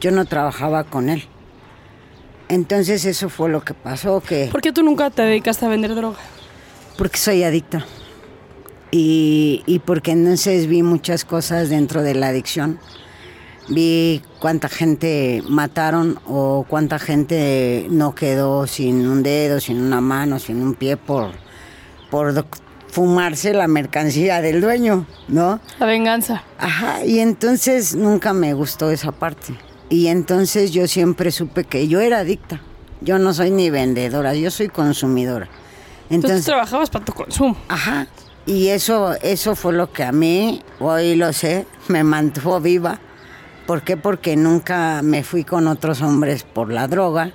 Yo no trabajaba con él. Entonces eso fue lo que pasó que... ¿Por qué tú nunca te dedicaste a vender droga? Porque soy adicta. Y, y porque entonces vi muchas cosas dentro de la adicción vi cuánta gente mataron o cuánta gente no quedó sin un dedo, sin una mano, sin un pie por, por fumarse la mercancía del dueño, ¿no? La venganza. Ajá, y entonces nunca me gustó esa parte. Y entonces yo siempre supe que yo era adicta. Yo no soy ni vendedora, yo soy consumidora. Entonces ¿Tú trabajabas para tu consumo. Ajá. Y eso, eso fue lo que a mí, hoy lo sé, me mantuvo viva ¿Por qué? Porque nunca me fui con otros hombres por la droga.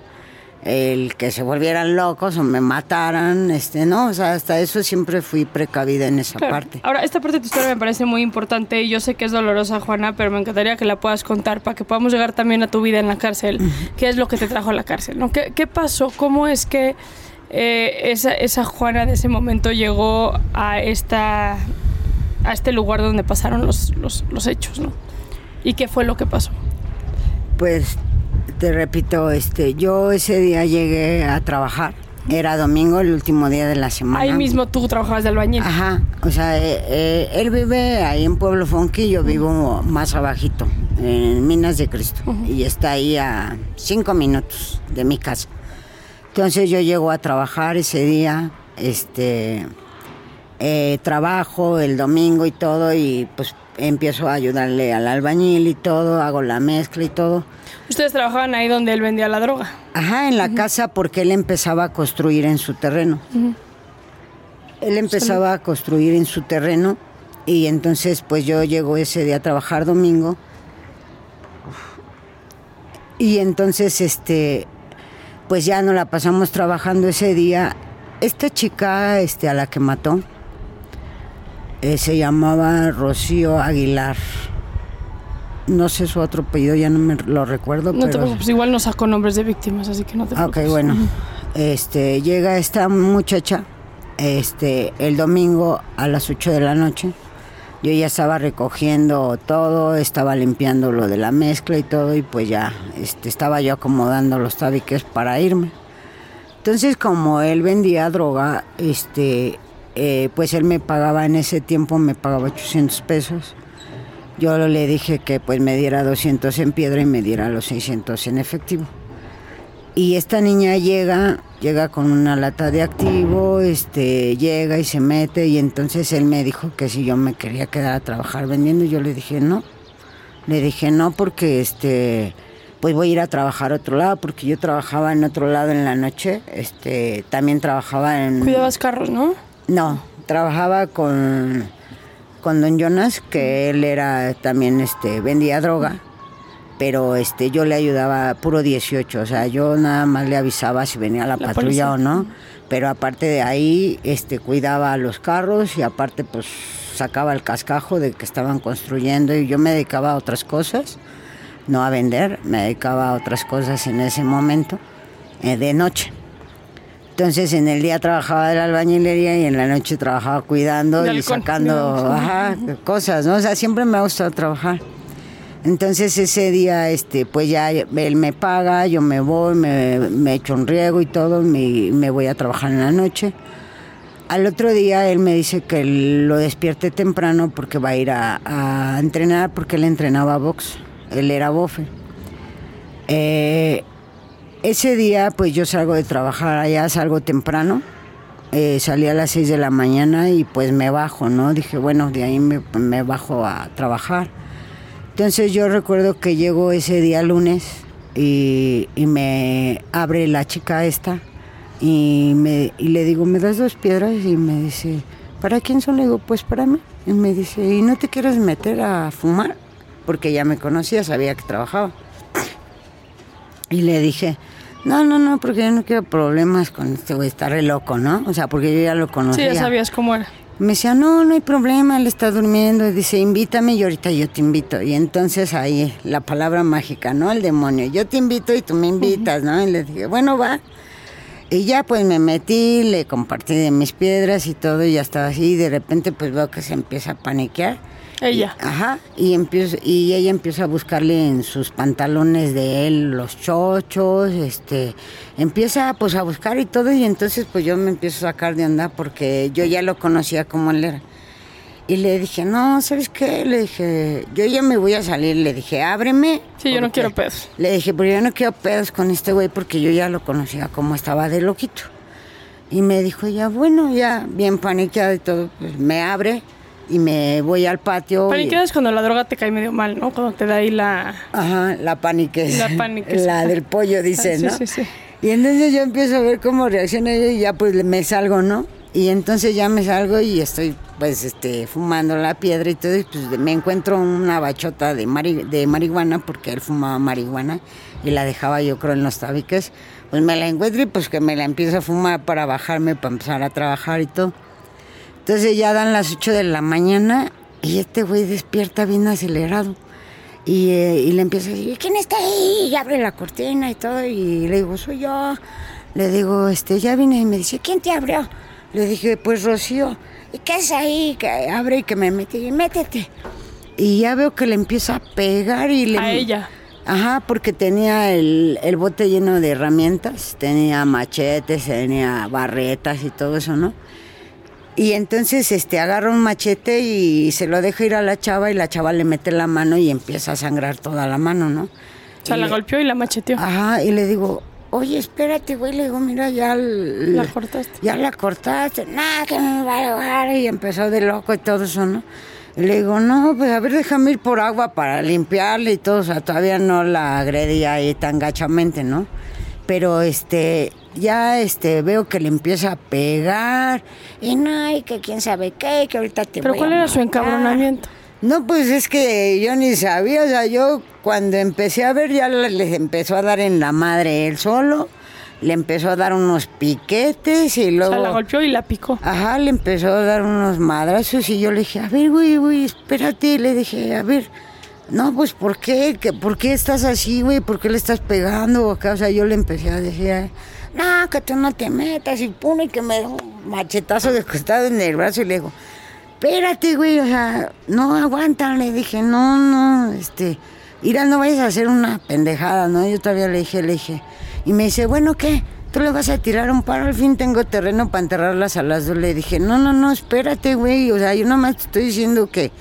el que se volvieran locos o me mataran, este, no, o sea, hasta eso siempre fui precavida en esa Claro. parte. Ahora, esta parte de tu historia me parece muy importante y yo sé que es dolorosa, Juana, pero me encantaría que la puedas contar para que podamos llegar también a tu vida en la cárcel. ¿Qué es lo que te trajo a la cárcel? ¿no? ¿Qué, qué pasó? ¿Cómo es que eh, esa, esa Juana de ese momento llegó a, esta, a este lugar donde pasaron los, los, los hechos? ¿no? ¿Y qué fue lo que pasó? Pues te repito, este, yo ese día llegué a trabajar, era domingo, el último día de la semana. Ahí mismo tú trabajabas de albañil. Ajá, o sea, eh, eh, él vive ahí en Pueblo Fonqui, yo vivo más abajito, en Minas de Cristo, y está ahí a cinco minutos de mi casa. Entonces yo llego a trabajar ese día, este, eh, trabajo el domingo y todo, y pues empiezo a ayudarle al albañil y todo, hago la mezcla y todo. Ustedes trabajaban ahí donde él vendía la droga. Ajá, en la casa porque él empezaba a construir en su terreno. Él empezaba a construir en su terreno y entonces pues yo llego ese día a trabajar domingo. Y entonces este pues ya nos la pasamos trabajando ese día. Esta chica este a la que mató eh, se llamaba Rocío Aguilar. No sé su otro apellido, ya no me lo recuerdo. No te pero... preocupes, igual no sacó nombres de víctimas, así que no te Ah, preocupes. Ok, bueno. Este, llega esta muchacha este, el domingo a las 8 de la noche. Yo ya estaba recogiendo todo, estaba limpiando lo de la mezcla y todo, y pues ya este, estaba yo acomodando los tabiques para irme. Entonces, como él vendía droga, este, eh, pues él me pagaba en ese tiempo, me pagaba 800 pesos. Yo le dije que pues me diera 200 en piedra y me diera los 600 en efectivo. Y esta niña llega, llega con una lata de activo, este, llega y se mete y entonces él me dijo que si yo me quería quedar a trabajar vendiendo, yo le dije no. Le dije no porque este pues voy a ir a trabajar a otro lado porque yo trabajaba en otro lado en la noche, este, también trabajaba en Cuidabas carros, ¿no? No, trabajaba con, con don Jonas, que él era también, este, vendía droga, pero este, yo le ayudaba puro 18, o sea, yo nada más le avisaba si venía la, La patrulla policía. o no, pero aparte de ahí, este, cuidaba los carros y aparte, pues, sacaba el cascajo de que estaban construyendo y yo me dedicaba a otras cosas, no a vender, me dedicaba a otras cosas en ese momento, eh, de noche. Entonces en el día trabajaba de la albañilería y en la noche trabajaba cuidando y sacando ajá, cosas, ¿no? O sea, siempre me ha gustado trabajar. Entonces ese día, este, pues ya él me paga, yo me voy, me, me echo un riego y todo, me, me voy a trabajar en la noche. Al otro día él me dice que lo despierte temprano porque va a ir a, a entrenar porque él entrenaba box, él era bofe. Eh, ese día, pues yo salgo de trabajar allá, salgo temprano. Eh, salí a las 6 de la mañana y pues me bajo, ¿no? Dije, bueno, de ahí me, bajo a trabajar. Entonces yo recuerdo que llego ese día lunes y, y me abre la chica esta y, me, y le digo, ¿me das dos piedras? Y me dice, ¿para quién son? Le digo, pues para mí. Y me dice, ¿y no te quieres meter a fumar? Porque ya me conocía, sabía que trabajaba. Y le dije, no, no, no, porque yo no quiero problemas con este güey, está re loco, ¿no? O sea, porque yo ya lo Sí, conocía. ya sabías cómo era. Me decía, no, no hay problema, él está durmiendo. Y dice, invítame y ahorita yo te invito. Y entonces ahí, la palabra mágica, ¿no? El demonio, yo te invito y tú me invitas, ¿no? Y le dije, bueno, va. Y ya pues me metí, le compartí de mis piedras y todo, y ya estaba así. Y de repente pues veo que se empieza a paniquear. Ella. Y- ajá, y, empiezo, y ella empieza a buscarle en sus pantalones de él los chochos, este, empieza pues a buscar y todo, y entonces pues yo me empiezo a sacar de onda porque yo ya lo conocía como él era. Y le dije, no, ¿sabes qué? Le dije, yo ya me voy a salir, le dije, ábreme. Sí, yo no quiero pedos. Le dije, pero yo no quiero pedos con este güey porque yo ya lo conocía como estaba de loquito. Y me dijo, ya bueno, ya bien paniqueado y todo, pues me abre y me voy al patio. y- Paniqueas cuando la droga te cae medio mal, ¿no? Cuando te da ahí la... Ajá, la paniques. La paniques. La del pollo, dice, Sí, ¿no? sí, sí. Y entonces yo empiezo a ver cómo reacciona ella y ya pues me salgo, ¿no? Y entonces ya me salgo y estoy pues este fumando la piedra y todo y pues me encuentro una bachota de, mari- de marihuana porque él fumaba marihuana y la dejaba yo creo en los tabiques Pues me la encuentro y pues que me la empiezo a fumar para bajarme, para empezar a trabajar y todo. Entonces ya dan las 8 de la mañana y este güey despierta bien acelerado. Y, eh, y le empieza a decir, ¿quién está ahí? Y abre la cortina y todo. Y le digo, soy yo. Le digo, este, ya vine y me dice, ¿quién te abrió? Le dije, pues Rocío. ¿Y qué es ahí? Que abre y que me mete. Y métete. Y ya veo que le empieza a pegar y le... A ella. Ajá, porque tenía el, el bote lleno de herramientas, tenía machetes, tenía barretas y todo eso, ¿no? Y entonces este agarra un machete y se lo deja ir a la chava y la chava le mete la mano y empieza a sangrar toda la mano, ¿no? O sea, Y la le- golpeó y la macheteó. Ajá, y le digo, oye, espérate, güey, le digo, mira, ya... La cortaste. Ya la cortaste, nada, que me va a ahogar, y empezó de loco y todo eso, ¿no? Y le digo, no, pues a ver, déjame ir por agua para limpiarle y todo, o sea, todavía no la agredía ahí tan gachamente, ¿no? Pero este, ya este, veo que le empieza a pegar, y no, y que quién sabe qué, que ahorita te Pero voy ¿cuál a era su matar". encabronamiento? No, pues es que yo ni sabía, o sea, yo cuando empecé a ver ya le- les empezó a dar en la madre él solo, le empezó a dar unos piquetes y O luego... sea, la golpeó y la picó. Ajá, le empezó a dar unos madrazos y yo le dije, a ver, güey, güey, espérate. Le dije, a ver, no, pues, ¿por qué? ¿Qué- ¿Por qué estás así, güey? ¿Por qué le estás pegando? Acá, o sea, yo le empecé a decir, no, que tú no te metas y y que me un machetazo de costado en el brazo y le digo, espérate, güey, o sea, no aguanta. Le dije, no, no, este, mira, no vayas a hacer una pendejada, ¿no? Yo todavía le dije, le dije, y me dice, bueno, ¿qué? ¿Tú le vas a tirar un paro? Al fin tengo terreno para enterrarlas a las dos. Le dije, no, no, no, espérate, güey. O sea, yo nomás te estoy diciendo que,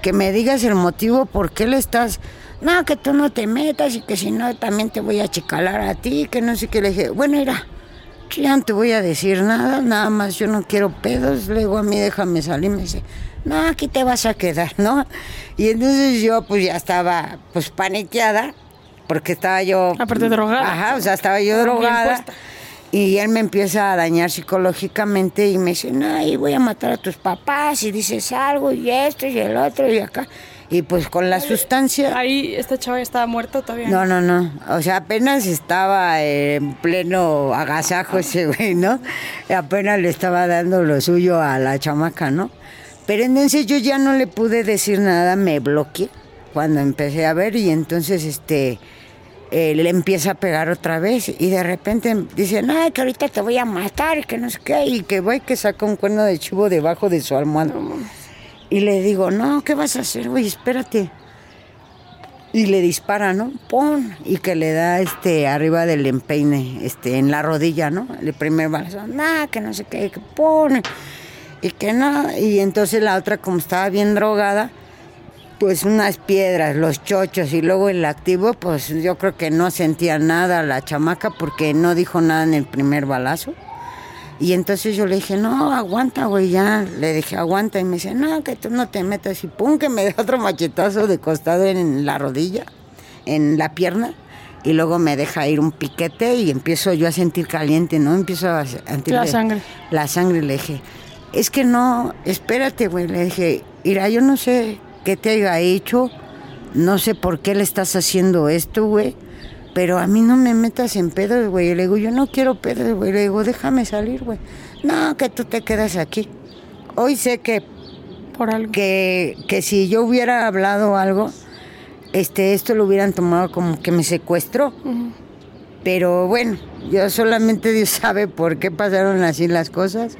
que me digas el motivo por qué le estás... No, que tú no te metas y que si no también te voy a chicalar a ti, que no sé qué. Le dije, bueno, mira, yo ya no te voy a decir nada, nada más yo no quiero pedos. Le digo a mí, déjame salir. Me dice, no, aquí te vas a quedar, ¿no? Y entonces yo pues ya estaba pues paniqueada porque estaba yo... Aparte drogada. Ajá, o sea, estaba yo drogada. Y él me empieza a dañar psicológicamente y me dice, no, y voy a matar a tus papás y dices algo y esto y el otro y acá. Y pues con la sustancia... Ahí esta chava ya estaba muerta todavía. No, no, no. O sea, apenas estaba en pleno agasajo ese güey, ¿no? Y apenas le estaba dando lo suyo a la chamaca, ¿no? Pero entonces yo ya no le pude decir nada, me bloqueé cuando empecé a ver y entonces este eh, le empieza a pegar otra vez y de repente dice, no, que ahorita te voy a matar y que no sé qué, y que voy que saca un cuerno de chivo debajo de su almohada. Y le digo, no, ¿qué vas a hacer, güey? Espérate y le dispara, ¿no? ¡Pum! Y que le da este arriba del empeine, este, en la rodilla, ¿no? El primer balazo, nada, que no sé qué, que pone. Y que no, y entonces la otra, como estaba bien drogada, pues unas piedras, los chochos y luego el activo, pues yo creo que no sentía nada la chamaca porque no dijo nada en el primer balazo. Y entonces yo le dije, no, aguanta, güey, ya. Le dije, aguanta. Y me dice, no, que tú no te metas. Y pum, que me da otro machetazo de costado en la rodilla, en la pierna. Y luego me deja ir un piquete y empiezo yo a sentir caliente, ¿no? Empiezo a sentir La sangre. La sangre. Le dije, es que no, espérate, güey. Le dije, mira, yo no sé qué te haya hecho. No sé por qué le estás haciendo esto, güey. Pero a mí no me metas en pedos, güey. Le digo, yo no quiero pedos, güey. Le digo, déjame salir, güey. No, que tú te quedas aquí. Hoy sé que, Por algo. que, que si yo hubiera hablado algo, este, esto lo hubieran tomado como que me secuestró. Pero bueno, yo solamente Dios sabe por qué pasaron así las cosas.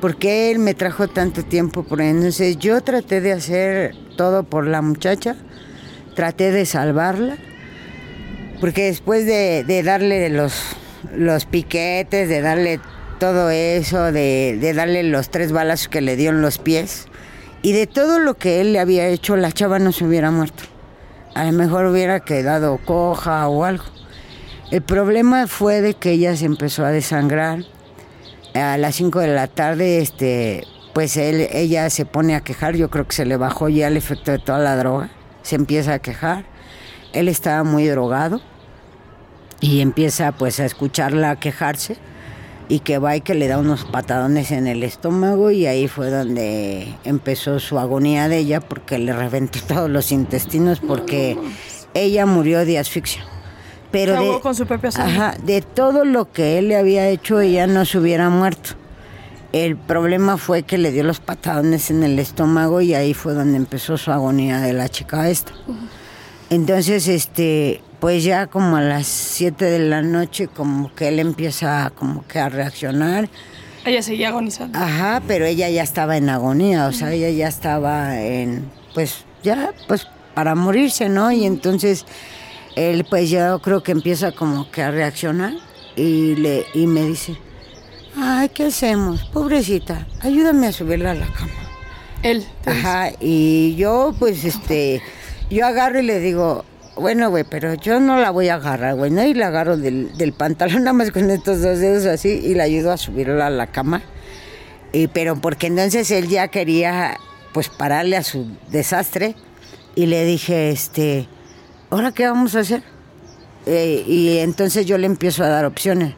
Porque Él me trajo tanto tiempo por él. Entonces yo traté de hacer todo por la muchacha. Traté de salvarla. Porque después de, darle los, piquetes, de darle todo eso, de, de darle los tres balazos que le dio en los pies, y de todo lo que él le había hecho, la chava no se hubiera muerto. A lo mejor hubiera quedado coja o algo. El problema fue de que ella se empezó a desangrar. A las 5 de la tarde, este, pues ella se pone a quejar. Yo creo que se le bajó ya el efecto de toda la droga. Se empieza a quejar. Él estaba muy drogado y empieza pues a escucharla quejarse y que va y que le da unos patadones en el estómago y ahí fue donde empezó su agonía de ella porque le reventó todos los intestinos porque ella murió de asfixia. Pero Se de, con su propia ajá, de todo lo que él le había hecho, ella no se hubiera muerto. El problema fue que le dio los patadones en el estómago y ahí fue donde empezó su agonía de la chica esta. Entonces, este, pues ya como a las 7 de la noche, como que él empieza como que a reaccionar. Ella seguía agonizando. Ajá, pero ella ya estaba en agonía, o sea, ella ya estaba en, pues ya, pues para morirse, ¿no? Y entonces él pues yo creo que empieza como que a reaccionar y, le, y me dice, ay, ¿qué hacemos? Pobrecita, ayúdame a subirla a la cama. Él. Ajá, y yo pues este, yo agarro y le digo, bueno, güey, pero yo no la voy a agarrar, güey, ¿no? Y la agarro del, del pantalón nada más con estos dos dedos así y la ayudo a subirla a la cama. Y, pero porque entonces él ya quería pues pararle a su desastre y le dije, este, ¿ahora qué vamos a hacer? Eh, y entonces yo le empiezo a dar opciones.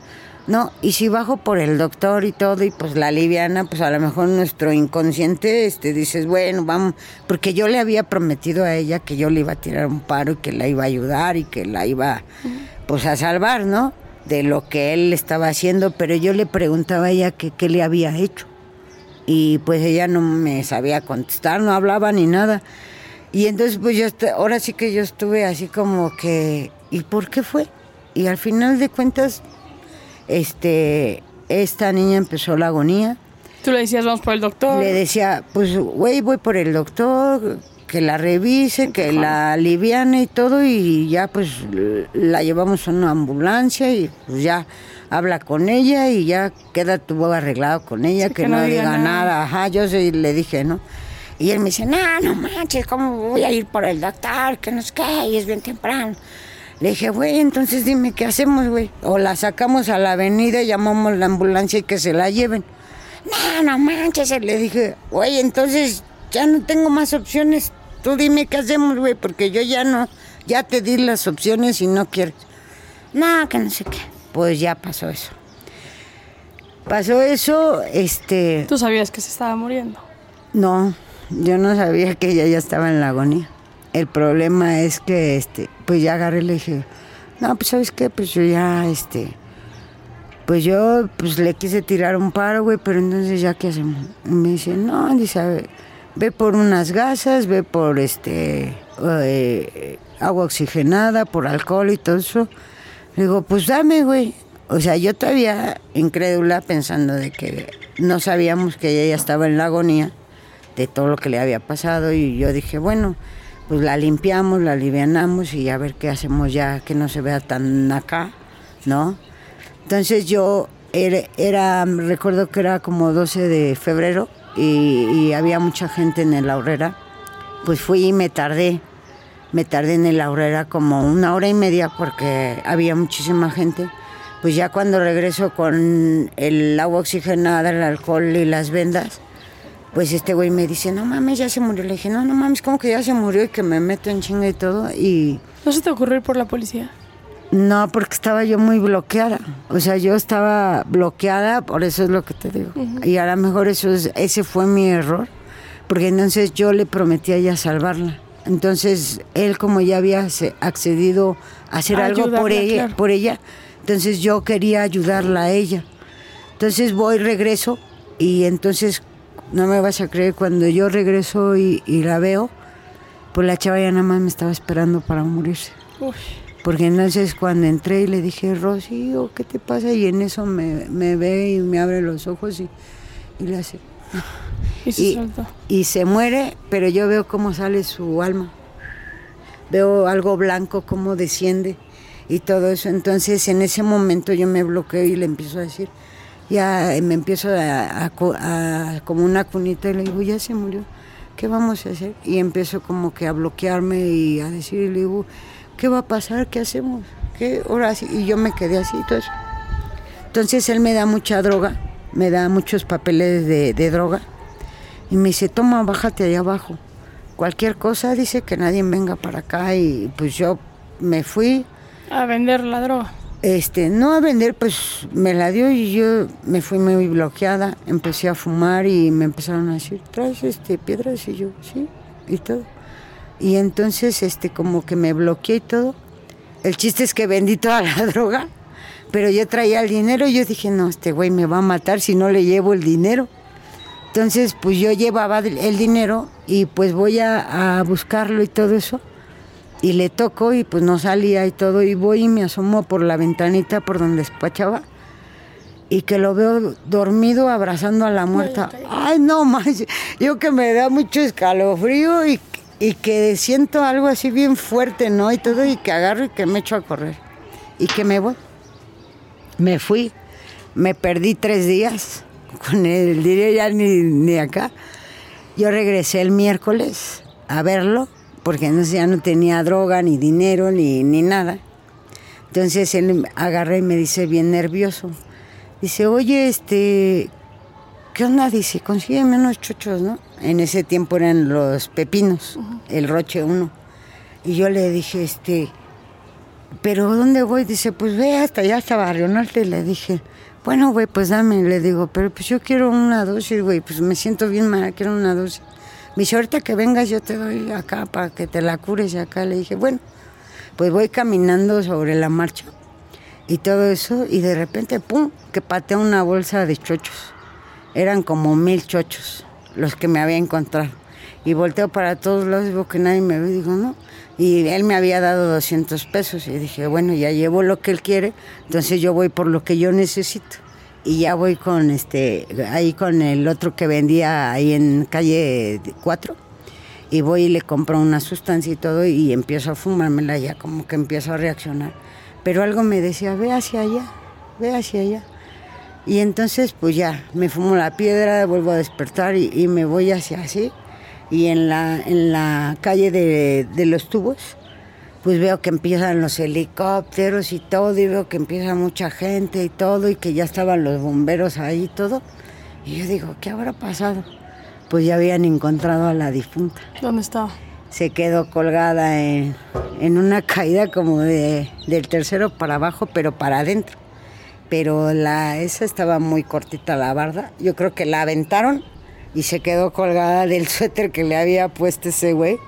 No, y si bajo por el doctor y todo, y pues la liviana, pues a lo mejor nuestro inconsciente, este, dices, bueno, vamos, porque yo le había prometido a ella que yo le iba a tirar un paro y que la iba a ayudar y que la iba, pues a salvar, ¿no? De lo que él estaba haciendo, pero yo le preguntaba a ella que qué le había hecho. Y pues ella no me sabía contestar, no hablaba ni nada. Y entonces pues yo, ahora sí que yo estuve así como que, ¿y por qué fue? Y al final de cuentas, este, esta niña empezó la agonía. Tú le decías, vamos por el doctor. Le decía, pues, güey, voy por el doctor, que la revise, que la aliviane y todo, y ya, pues, la llevamos a una ambulancia y pues ya habla con ella y ya queda todo arreglado con ella, Sí, que, no, diga nada. nada. Ajá, yo sí le dije, ¿no? Y él me dice, no, no manches, ¿cómo voy a ir por el doctor? Que no es que, y es bien temprano. Le dije, güey, entonces dime qué hacemos, güey. O la sacamos a la avenida, llamamos la ambulancia y que se la lleven. No, no manches, le dije, güey, entonces ya no tengo más opciones. Tú dime qué hacemos, güey, porque yo ya no, ya te di las opciones y no quieres. No, que no sé qué. Pues ya pasó eso. Pasó eso, este, Tú sabías que se estaba muriendo. no, yo no sabía que ella ya estaba en la agonía. El problema es que, este, pues ya agarré y le dije, no, pues sabes qué, pues yo ya, este, pues yo, pues le quise tirar un paro, güey, pero entonces ya qué hacemos. Y me dice, no, dice, ve por unas gasas, ve por, este, eh, agua oxigenada, por alcohol y todo eso. Le digo, pues dame, güey. O sea, yo todavía incrédula pensando de que no sabíamos que ella ya estaba en la agonía de todo lo que le había pasado y yo dije, bueno, pues la limpiamos, la alivianamos y a ver qué hacemos ya que no se vea tan acá, ¿no? Entonces yo era, era- recuerdo que era como 12 de febrero y, y había mucha gente en el Aurrera, pues fui y me tardé, me tardé en el Aurrera como una hora y media porque había muchísima gente. Pues ya cuando regreso con el agua oxigenada, el alcohol y las vendas, pues este güey me dice, no mames, ya se murió. Le dije, no, no mames, como que ya se murió y que me meto en chinga y todo. Y ¿No se te ocurrió ir por la policía? no, porque estaba yo muy bloqueada. O sea, yo estaba bloqueada, por eso es lo que te digo. Y a lo mejor eso es, ese fue mi error, porque entonces yo le prometí a ella salvarla. Entonces, él como ya había accedido a hacer A algo por ella, claro. por ella, entonces yo quería ayudarla a ella. Entonces voy, regreso y entonces, no me vas a creer, cuando yo regreso y, y la veo, pues la chava ya nada más me estaba esperando para morirse. Porque entonces cuando entré y le dije, Rocío, ¿qué te pasa? Y en eso me, me ve y me abre los ojos y, y le hace. Y se y se muere, pero yo veo cómo sale su alma. Veo algo blanco, cómo desciende y todo eso. Entonces en ese momento yo me bloqueo y le empiezo a decir, ya eh, me empiezo a, como una cunita y le digo, ya se murió, ¿qué vamos a hacer? Y empiezo como que a bloquearme y a decir, le digo, ¿qué va a pasar? ¿Qué hacemos? ¿Qué? Ahora sí. Y yo me quedé así todo eso. Entonces él me da mucha droga, me da muchos papeles de, de droga y me dice, toma, bájate allá abajo. Cualquier cosa, dice que nadie venga para acá y pues yo me fui, A vender la droga. Este, no a vender, pues me la dio y yo me fui muy bloqueada, empecé a fumar y me empezaron a decir, ¿traes este, piedras? Y yo, sí, y todo. Y entonces, este, como que me bloqueé y todo. El chiste es que vendí toda la droga, pero yo traía el dinero y yo dije, no, este güey me va a matar si no le llevo el dinero. Entonces, pues yo llevaba el dinero y pues voy a, a buscarlo y todo eso. Y le toco y pues no salía y todo. Y voy y me asomo por la ventanita por donde despachaba. Y que lo veo dormido abrazando a la muerta. Ay, no más. Yo que me da mucho escalofrío y, y que siento algo así bien fuerte, ¿no? Y todo. Y que agarro y que me echo a correr. Y que me voy. Me fui. Me perdí tres días. Con el dinero ya ni, ni acá. Yo regresé el miércoles a verlo porque entonces ya no tenía droga, ni dinero, ni, ni nada. Entonces él agarra y me dice bien nervioso. Dice, oye, este, ¿qué onda? Dice, consígueme unos chochos, ¿no? En ese tiempo eran los pepinos, el roche uno. Y yo le dije, este, ¿pero dónde voy? Dice, pues ve hasta allá, hasta Barrio Norte. Le dije, bueno, güey, pues dame. Le digo, pero pues yo quiero una dosis, güey, pues me siento bien mal, quiero una dosis. Me dice, ahorita que vengas yo te doy acá para que te la cures y acá. Le dije, bueno, pues voy caminando sobre la marcha y todo eso y de repente, ¡pum!, que patea una bolsa de chochos. Eran como mil chochos los que me había encontrado. Y volteo para todos lados y veo que nadie me ve digo, no. Y él me había dado 200 pesos y dije, bueno, ya llevo lo que él quiere, entonces yo voy por lo que yo necesito y ya voy con este ahí con el otro que vendía ahí en calle 4 y voy y le compro una sustancia y todo y empiezo a fumármela ya como que empiezo a reaccionar. Pero algo me decía ve hacia allá ve hacia allá y entonces pues ya me fumo la piedra vuelvo a despertar y, y me voy hacia así. Y en la en la calle de, de los tubos pues veo que empiezan los helicópteros y todo, y veo que empieza mucha gente y todo, y que ya estaban los bomberos ahí y todo. Y yo digo, ¿qué habrá pasado? Pues ya habían encontrado a la difunta. ¿Dónde estaba? Se quedó colgada en, en una caída como de, del tercero para abajo, pero para adentro. Pero la, esa estaba muy cortita la barda. Yo creo que la aventaron y se quedó colgada del suéter que le había puesto ese güey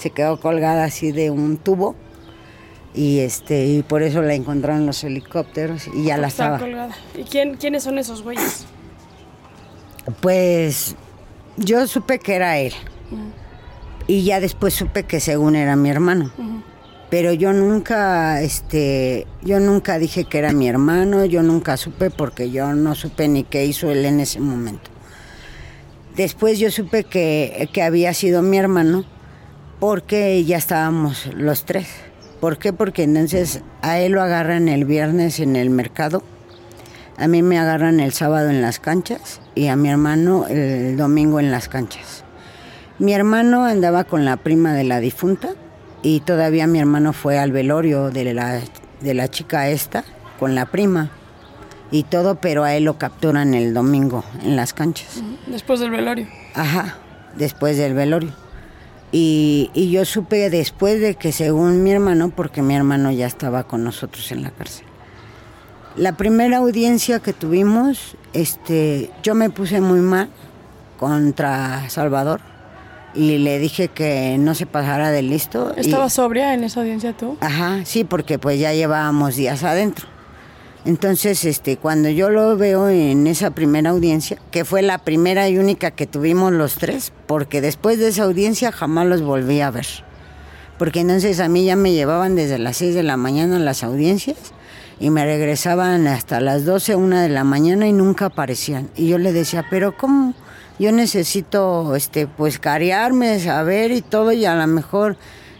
se quedó colgada así de un tubo y este y por eso la encontraron los helicópteros y ya la Estaba estaba. colgada. ¿Y quién, quiénes son esos güeyes? Pues yo supe que era él y ya después supe que según era mi hermano. Pero yo nunca, este, yo nunca dije que era mi hermano, yo nunca supe porque yo no supe ni qué hizo él en ese momento. Después yo supe que, que había sido mi hermano porque ya estábamos los tres. ¿Por qué? Porque entonces a él lo agarran el viernes en el mercado, a mí me agarran el sábado en las canchas y a mi hermano el domingo en las canchas. Mi hermano andaba con la prima de la difunta y todavía mi hermano fue al velorio de la, de la chica esta con la prima y todo, pero a él lo capturan el domingo en las canchas. Después del velorio. Ajá, después del velorio. Y, y yo supe después de que según mi hermano, porque mi hermano ya estaba con nosotros en la cárcel. La primera audiencia que tuvimos, este, yo me puse muy mal contra Salvador y le dije que no se pasara de listo. y- ¿Estabas sobria en esa audiencia tú? Ajá, sí, porque pues ya llevábamos días adentro. Entonces, este, cuando yo lo veo en esa primera audiencia, que fue la primera y única que tuvimos los tres, porque después de esa audiencia jamás los volví a ver. Porque entonces a mí ya me llevaban desde las 6 de la mañana a las audiencias y me regresaban hasta las 12, una de la mañana y nunca aparecían. Y yo le decía, pero ¿cómo? Yo necesito, este, pues, carearme, saber y todo, y a lo mejor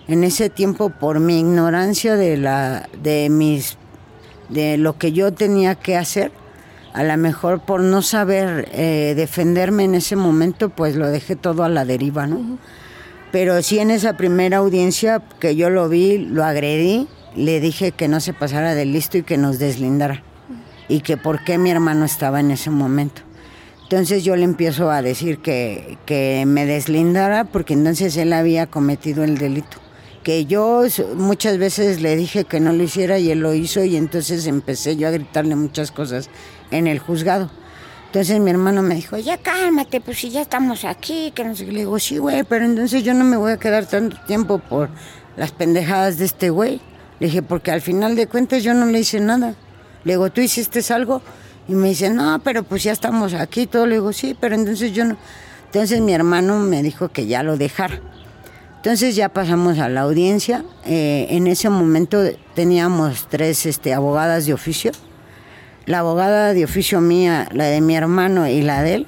en ese tiempo, por mi ignorancia de, la, de mis de lo que yo tenía que hacer, a lo mejor por no saber eh, defenderme en ese momento, pues lo dejé todo a la deriva, ¿no? Pero sí en esa primera audiencia que yo lo vi, lo agredí, le dije que no se pasara de listo y que nos deslindara. Y que por qué mi hermano estaba en ese momento. Entonces yo le empiezo a decir que, que me deslindara porque entonces él había cometido el delito. Que yo muchas veces le dije que no lo hiciera y él lo hizo y entonces empecé yo a gritarle muchas cosas en el juzgado. Entonces mi hermano me dijo, ya cálmate, pues si ya estamos aquí, que no sé qué. Le digo, sí, güey, pero entonces yo no me voy a quedar tanto tiempo por las pendejadas de este güey. Le dije, porque al final de cuentas yo no le hice nada. Le digo, ¿tú hiciste algo? Y me dice, no, pero pues ya estamos aquí, todo. Le digo, sí, pero entonces yo no. Entonces mi hermano me dijo que ya lo dejara. Entonces ya pasamos a la audiencia. Eh, en ese momento teníamos tres este, abogadas de oficio. La abogada de oficio mía, la de mi hermano y la de él.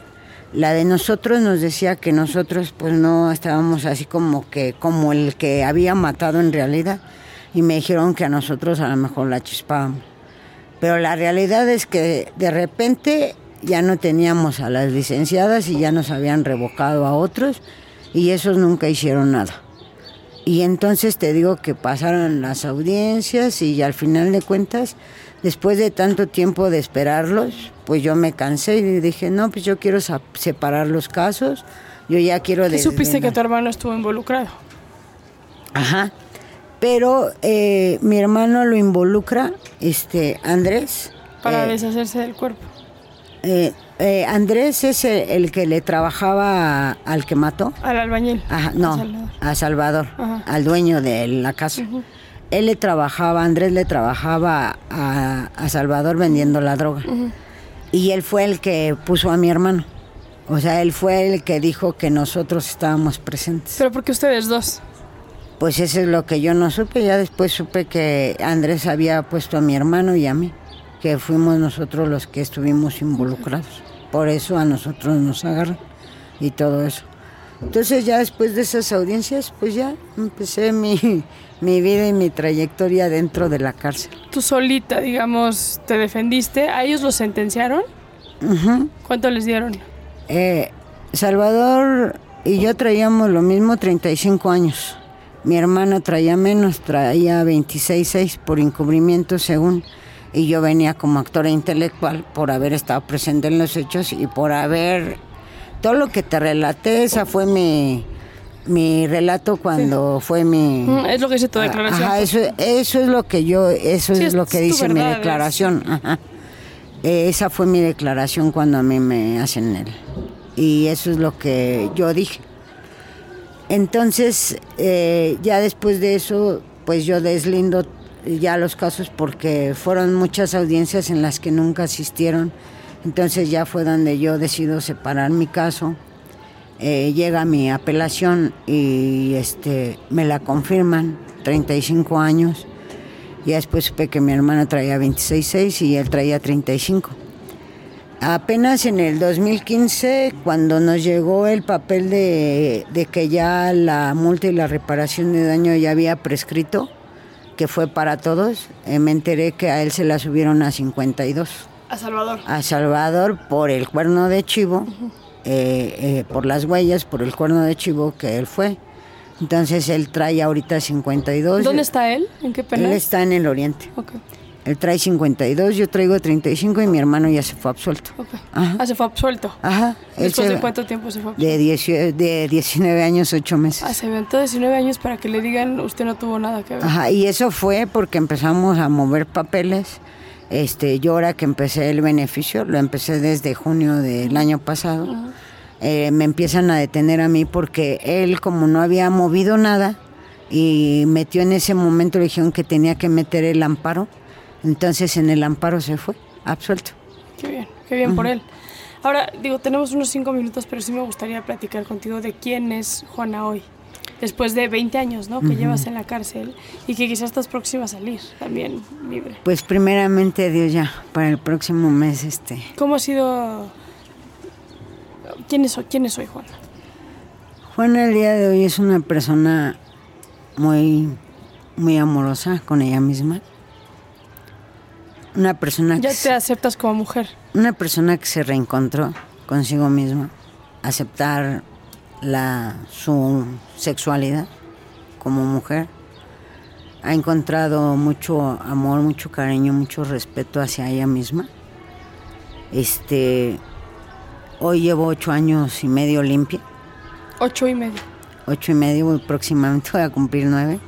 La de nosotros nos decía que nosotros pues no estábamos así como que como el que había matado en realidad y me dijeron que a nosotros a lo mejor la chispábamos. Pero la realidad es que de repente ya no teníamos a las licenciadas y ya nos habían revocado a otros y esos nunca hicieron nada. Y entonces te digo que pasaron las audiencias y al final de cuentas, después de tanto tiempo de esperarlos, pues yo me cansé y dije, no, pues yo quiero separar los casos, yo ya quiero... ¿Qué supiste que tu hermano estuvo involucrado? Ajá, pero eh, mi hermano lo involucra, este, Andrés. Para eh, deshacerse del cuerpo. Eh, eh, Andrés es el, que le trabajaba al que mató. Al albañil. Ajá, no, a Salvador, al dueño de la casa. Él le trabajaba, Andrés le trabajaba a, Salvador vendiendo la droga. Y él fue el que puso a mi hermano. O sea, él fue el que dijo que nosotros estábamos presentes. ¿Pero por qué ustedes dos? Pues eso es lo que yo no supe. Ya después supe que Andrés había puesto a mi hermano y a mí, que fuimos nosotros los que estuvimos involucrados. Por eso a nosotros nos agarran y todo eso. Entonces ya después de esas audiencias, pues ya empecé mi, vida y mi trayectoria dentro de la cárcel. Tú solita, digamos, te defendiste. ¿A ellos los sentenciaron? ¿Cuánto les dieron? Eh, Salvador y yo traíamos lo mismo, 35 años. Mi hermana traía menos, traía 26, por encubrimiento según y yo venía como actora intelectual por haber estado presente en los hechos y por haber todo lo que te relaté, esa fue mi mi relato cuando fue mi mm, es lo que dice tu declaración. ajá, eso, eso es lo que yo eso es, lo que dice mi declaración ajá. esa fue mi declaración cuando a mí me hacen él y eso es lo que yo dije. Entonces eh, ya después de eso pues yo deslindo ya los casos porque fueron muchas audiencias en las que nunca asistieron. Entonces ya fue donde yo decido separar mi caso. Eh, llega mi apelación y este, me la confirman, 35 años. Y después supe que mi hermana traía 26 y él traía 35. Apenas en el 2015, cuando nos llegó el papel de, de que ya la multa y la reparación de daño ya había prescrito, que fue para todos, eh, me enteré que a él se la subieron a 52. A Salvador. A Salvador por el cuerno de chivo, eh, eh, por las huellas, por el cuerno de chivo que él fue. Entonces él trae ahorita 52. ¿Dónde está él? ¿En qué penal? Él está en el oriente. Okay. Él trae 52, yo traigo 35 y mi hermano ya se fue absuelto. Ah, se fue absuelto. Ajá. ¿Después de cuánto tiempo se fue absuelto? De, de 19 años, 8 meses. Ah, se aventó 19 años para que le digan usted no tuvo nada que ver. Ajá, y eso fue porque empezamos a mover papeles. Este, yo ahora que empecé el beneficio, lo empecé desde junio del año pasado, eh, me empiezan a detener a mí porque él como no había movido nada y metió en ese momento, le dijeron que tenía que meter el amparo entonces en el amparo se fue, absuelto. Qué bien, qué bien por él. Ahora, digo, tenemos unos cinco minutos, pero sí me gustaría platicar contigo de quién es Juana hoy. Después de 20 años, ¿no? Que llevas en la cárcel y que quizás estás próxima a salir también libre. Pues primeramente Dios ya, para el próximo mes este. ¿Cómo ha sido? ¿Quién es, quién es hoy Juana? Juana el día de hoy es una persona muy, muy amorosa con ella misma una persona ya te aceptas como mujer. Una persona que se reencontró consigo misma, aceptar la su sexualidad como mujer. Ha encontrado mucho amor, mucho cariño, mucho respeto hacia ella misma. Este hoy llevo ocho años y medio limpia. Ocho y medio. Ocho y medio, próximamente voy a cumplir nueve.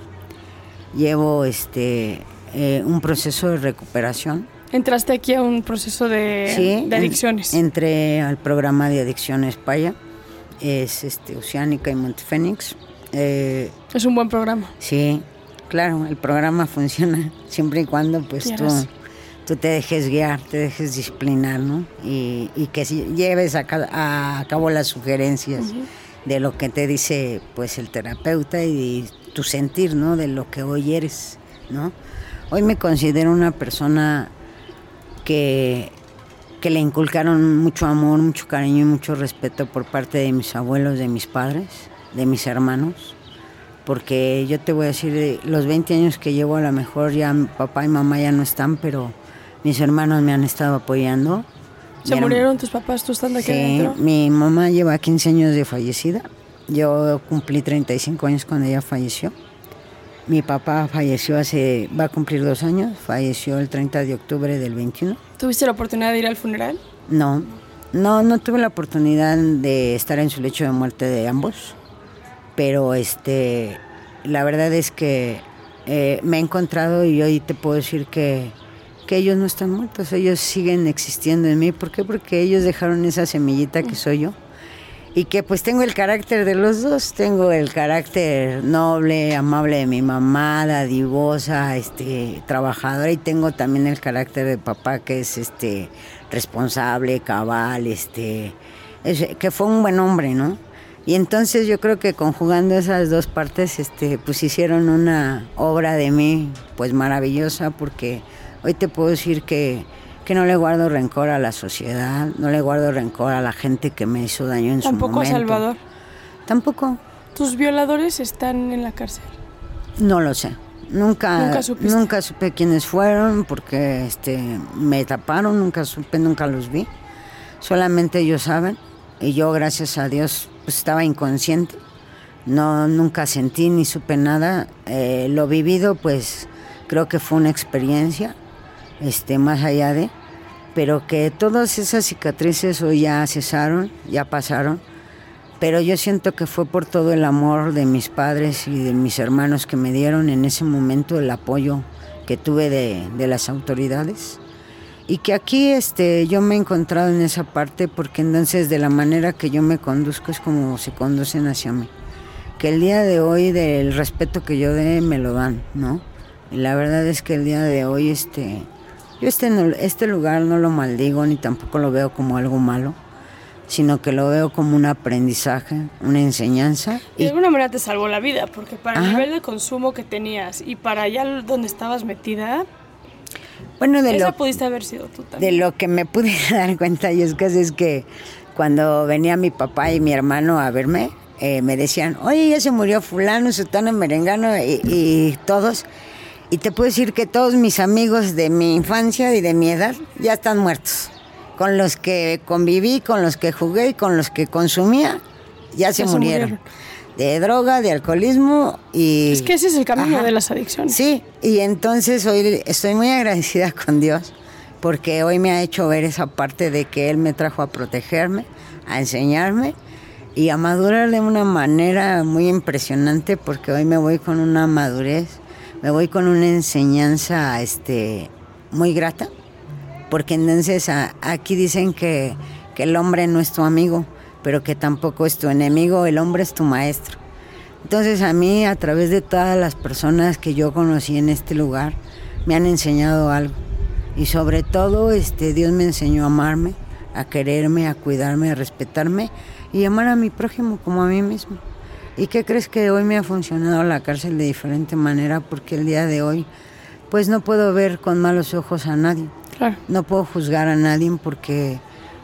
Llevo este eh, un proceso de recuperación. ¿Entraste aquí a un proceso de, adicciones? entré al programa de adicciones Paya, es este, Oceánica y Montefénix. Eh, es un buen programa. Sí, claro, el programa funciona siempre y cuando pues tú, tú te dejes guiar, te dejes disciplinar, ¿no? Y, y que si lleves a, ca- a cabo las sugerencias de lo que te dice pues el terapeuta y tu sentir, ¿no? De lo que hoy eres, ¿no? Hoy me considero una persona que, que le inculcaron mucho amor, mucho cariño y mucho respeto por parte de mis abuelos, de mis padres, de mis hermanos. Porque yo te voy a decir, eh, los 20 años que llevo a lo mejor ya papá y mamá ya no están, pero mis hermanos me han estado apoyando. ¿Se murieron tus papás tú estando aquí Sí, adentro? mi mamá lleva 15 años de fallecida. Yo cumplí 35 años cuando ella falleció. Mi papá falleció hace, va a cumplir dos años, falleció el 30 de octubre del 21. ¿Tuviste la oportunidad de ir al funeral? No, no, no tuve la oportunidad de estar en su lecho de muerte de ambos, pero este, la verdad es que eh, me he encontrado y hoy te puedo decir que, que ellos no están muertos, ellos siguen existiendo en mí. ¿Por qué? Porque ellos dejaron esa semillita que soy yo. Y que pues tengo el carácter de los dos, tengo el carácter noble, amable de mi mamá, dadivosa, este, trabajadora y tengo también el carácter de papá que es este responsable, cabal, este, es- que fue un buen hombre, ¿no? Y entonces yo creo que conjugando esas dos partes, este, pues hicieron una obra de mí, pues maravillosa, porque hoy te puedo decir que, que no le guardo rencor a la sociedad, no le guardo rencor a la gente que me hizo daño en Tampoco a su momento. Salvador. Tampoco, ¿Tus violadores están en la cárcel? no lo sé. Nunca, nunca supe quiénes fueron porque este, me taparon, nunca supe, nunca los vi. Solamente ellos saben y yo, gracias a Dios, pues, estaba inconsciente. No, nunca sentí ni supe nada. Eh, lo vivido, pues creo que fue una experiencia, este, más allá de, pero que todas esas cicatrices hoy ya cesaron, ya pasaron. Pero yo siento que fue por todo el amor de mis padres y de mis hermanos que me dieron en ese momento el apoyo que tuve de, de las autoridades. Y que aquí este, yo me he encontrado en esa parte porque entonces de la manera que yo me conduzco es como se conducen hacia mí. Que el día de hoy del respeto que yo dé me lo dan, ¿no? Y la verdad es que el día de hoy este, yo este, este lugar no lo maldigo ni tampoco lo veo como algo malo sino que lo veo como un aprendizaje, una enseñanza. Y de alguna manera te salvó la vida, porque para el nivel de consumo que tenías y para allá donde estabas metida, bueno, de esa lo, pudiste haber sido tú de lo que me pude dar cuenta, y es que es que cuando venía mi papá y mi hermano a verme, eh, me decían, oye, ya se murió fulano, sutano, merengano y, y todos. Y te puedo decir que todos mis amigos de mi infancia y de mi edad ya están muertos. Con los que conviví, con los que jugué y con los que consumía, ya se, Ya se murieron. murieron. De droga, de alcoholismo y... Es que ese es el camino Ajá. de las adicciones. Sí, y entonces hoy estoy muy agradecida con Dios porque hoy me ha hecho ver esa parte de que Él me trajo a protegerme, a enseñarme y a madurar de una manera muy impresionante porque hoy me voy con una madurez, me voy con una enseñanza este, muy grata porque entonces a- aquí dicen que, que el hombre no es tu amigo, pero que tampoco es tu enemigo, el hombre es tu maestro. Entonces a mí, a través de todas las personas que yo conocí en este lugar, me han enseñado algo. Y sobre todo, este, Dios me enseñó a amarme, a quererme, a cuidarme, a respetarme y amar a mi prójimo como a mí mismo. ¿Y qué crees que hoy me ha funcionado la cárcel de diferente manera? Porque el día de hoy, pues no puedo ver con malos ojos a nadie. Claro. No puedo juzgar a nadie porque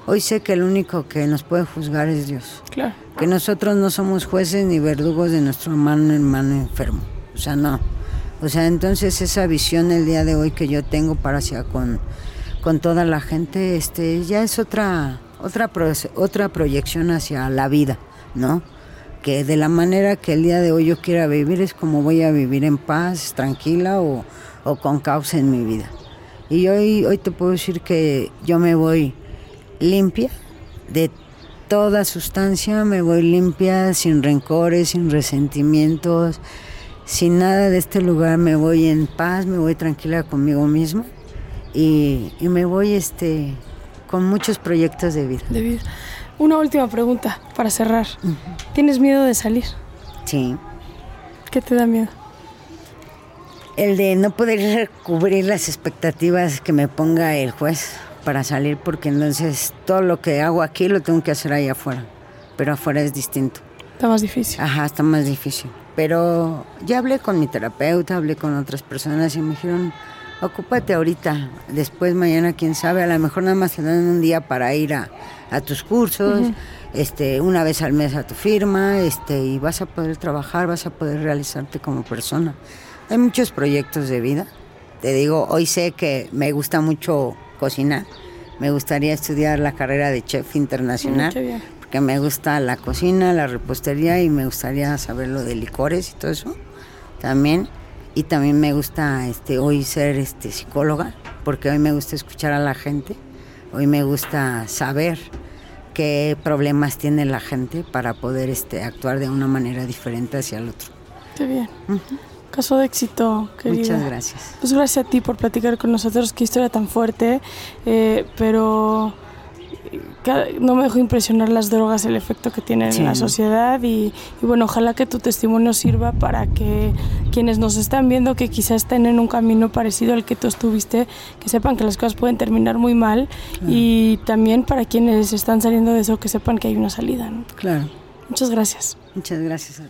hoy sé que el único que nos puede juzgar es Dios Claro. que nosotros no somos jueces ni verdugos de nuestro hermano hermano enfermo. O sea, no. O sea, entonces esa visión el día de hoy que yo tengo para hacia con, con toda la gente, este, ya es otra, otra, pro- otra proyección hacia la vida, ¿no? Que de la manera que el día de hoy yo quiera vivir es como voy a vivir en paz, tranquila o, o con causa en mi vida. Y hoy, hoy te puedo decir que yo me voy limpia de toda sustancia, me voy limpia, sin rencores, sin resentimientos, sin nada de este lugar, me voy en paz, me voy tranquila conmigo misma y, y me voy este, con muchos proyectos de vida. De vida. Una última pregunta para cerrar. ¿Tienes miedo de salir? Sí, ¿Qué te da miedo? el de no poder cubrir las expectativas que me ponga el juez para salir, porque entonces todo lo que hago aquí lo tengo que hacer ahí afuera, pero afuera es distinto. Está más difícil. Ajá, está más difícil. Pero ya hablé con mi terapeuta, hablé con otras personas y me dijeron, ocúpate ahorita, después mañana quién sabe, a lo mejor nada más te dan un día para ir a, a tus cursos, este, una vez al mes a tu firma, este, y vas a poder trabajar, vas a poder realizarte como persona. Hay muchos proyectos de vida. Te digo, hoy sé que me gusta mucho cocinar. Me gustaría estudiar la carrera de chef internacional. Porque me gusta la cocina, la repostería y me gustaría saber lo de licores y todo eso también. Y también me gusta este, hoy ser este, psicóloga, porque hoy me gusta escuchar a la gente. Hoy me gusta saber qué problemas tiene la gente para poder este, actuar de una manera diferente hacia el otro. Qué bien. Caso de éxito, querida. Muchas gracias. Pues gracias a ti por platicar con nosotros, qué historia tan fuerte, eh, pero no me dejó impresionar las drogas, el efecto que tienen Sí. en la sociedad y, y bueno, ojalá que tu testimonio sirva para que quienes nos están viendo que quizás estén en un camino parecido al que tú estuviste, que sepan que las cosas pueden terminar muy mal y también para quienes están saliendo de eso, que sepan que hay una salida. ¿no? Claro. Muchas gracias. Muchas gracias.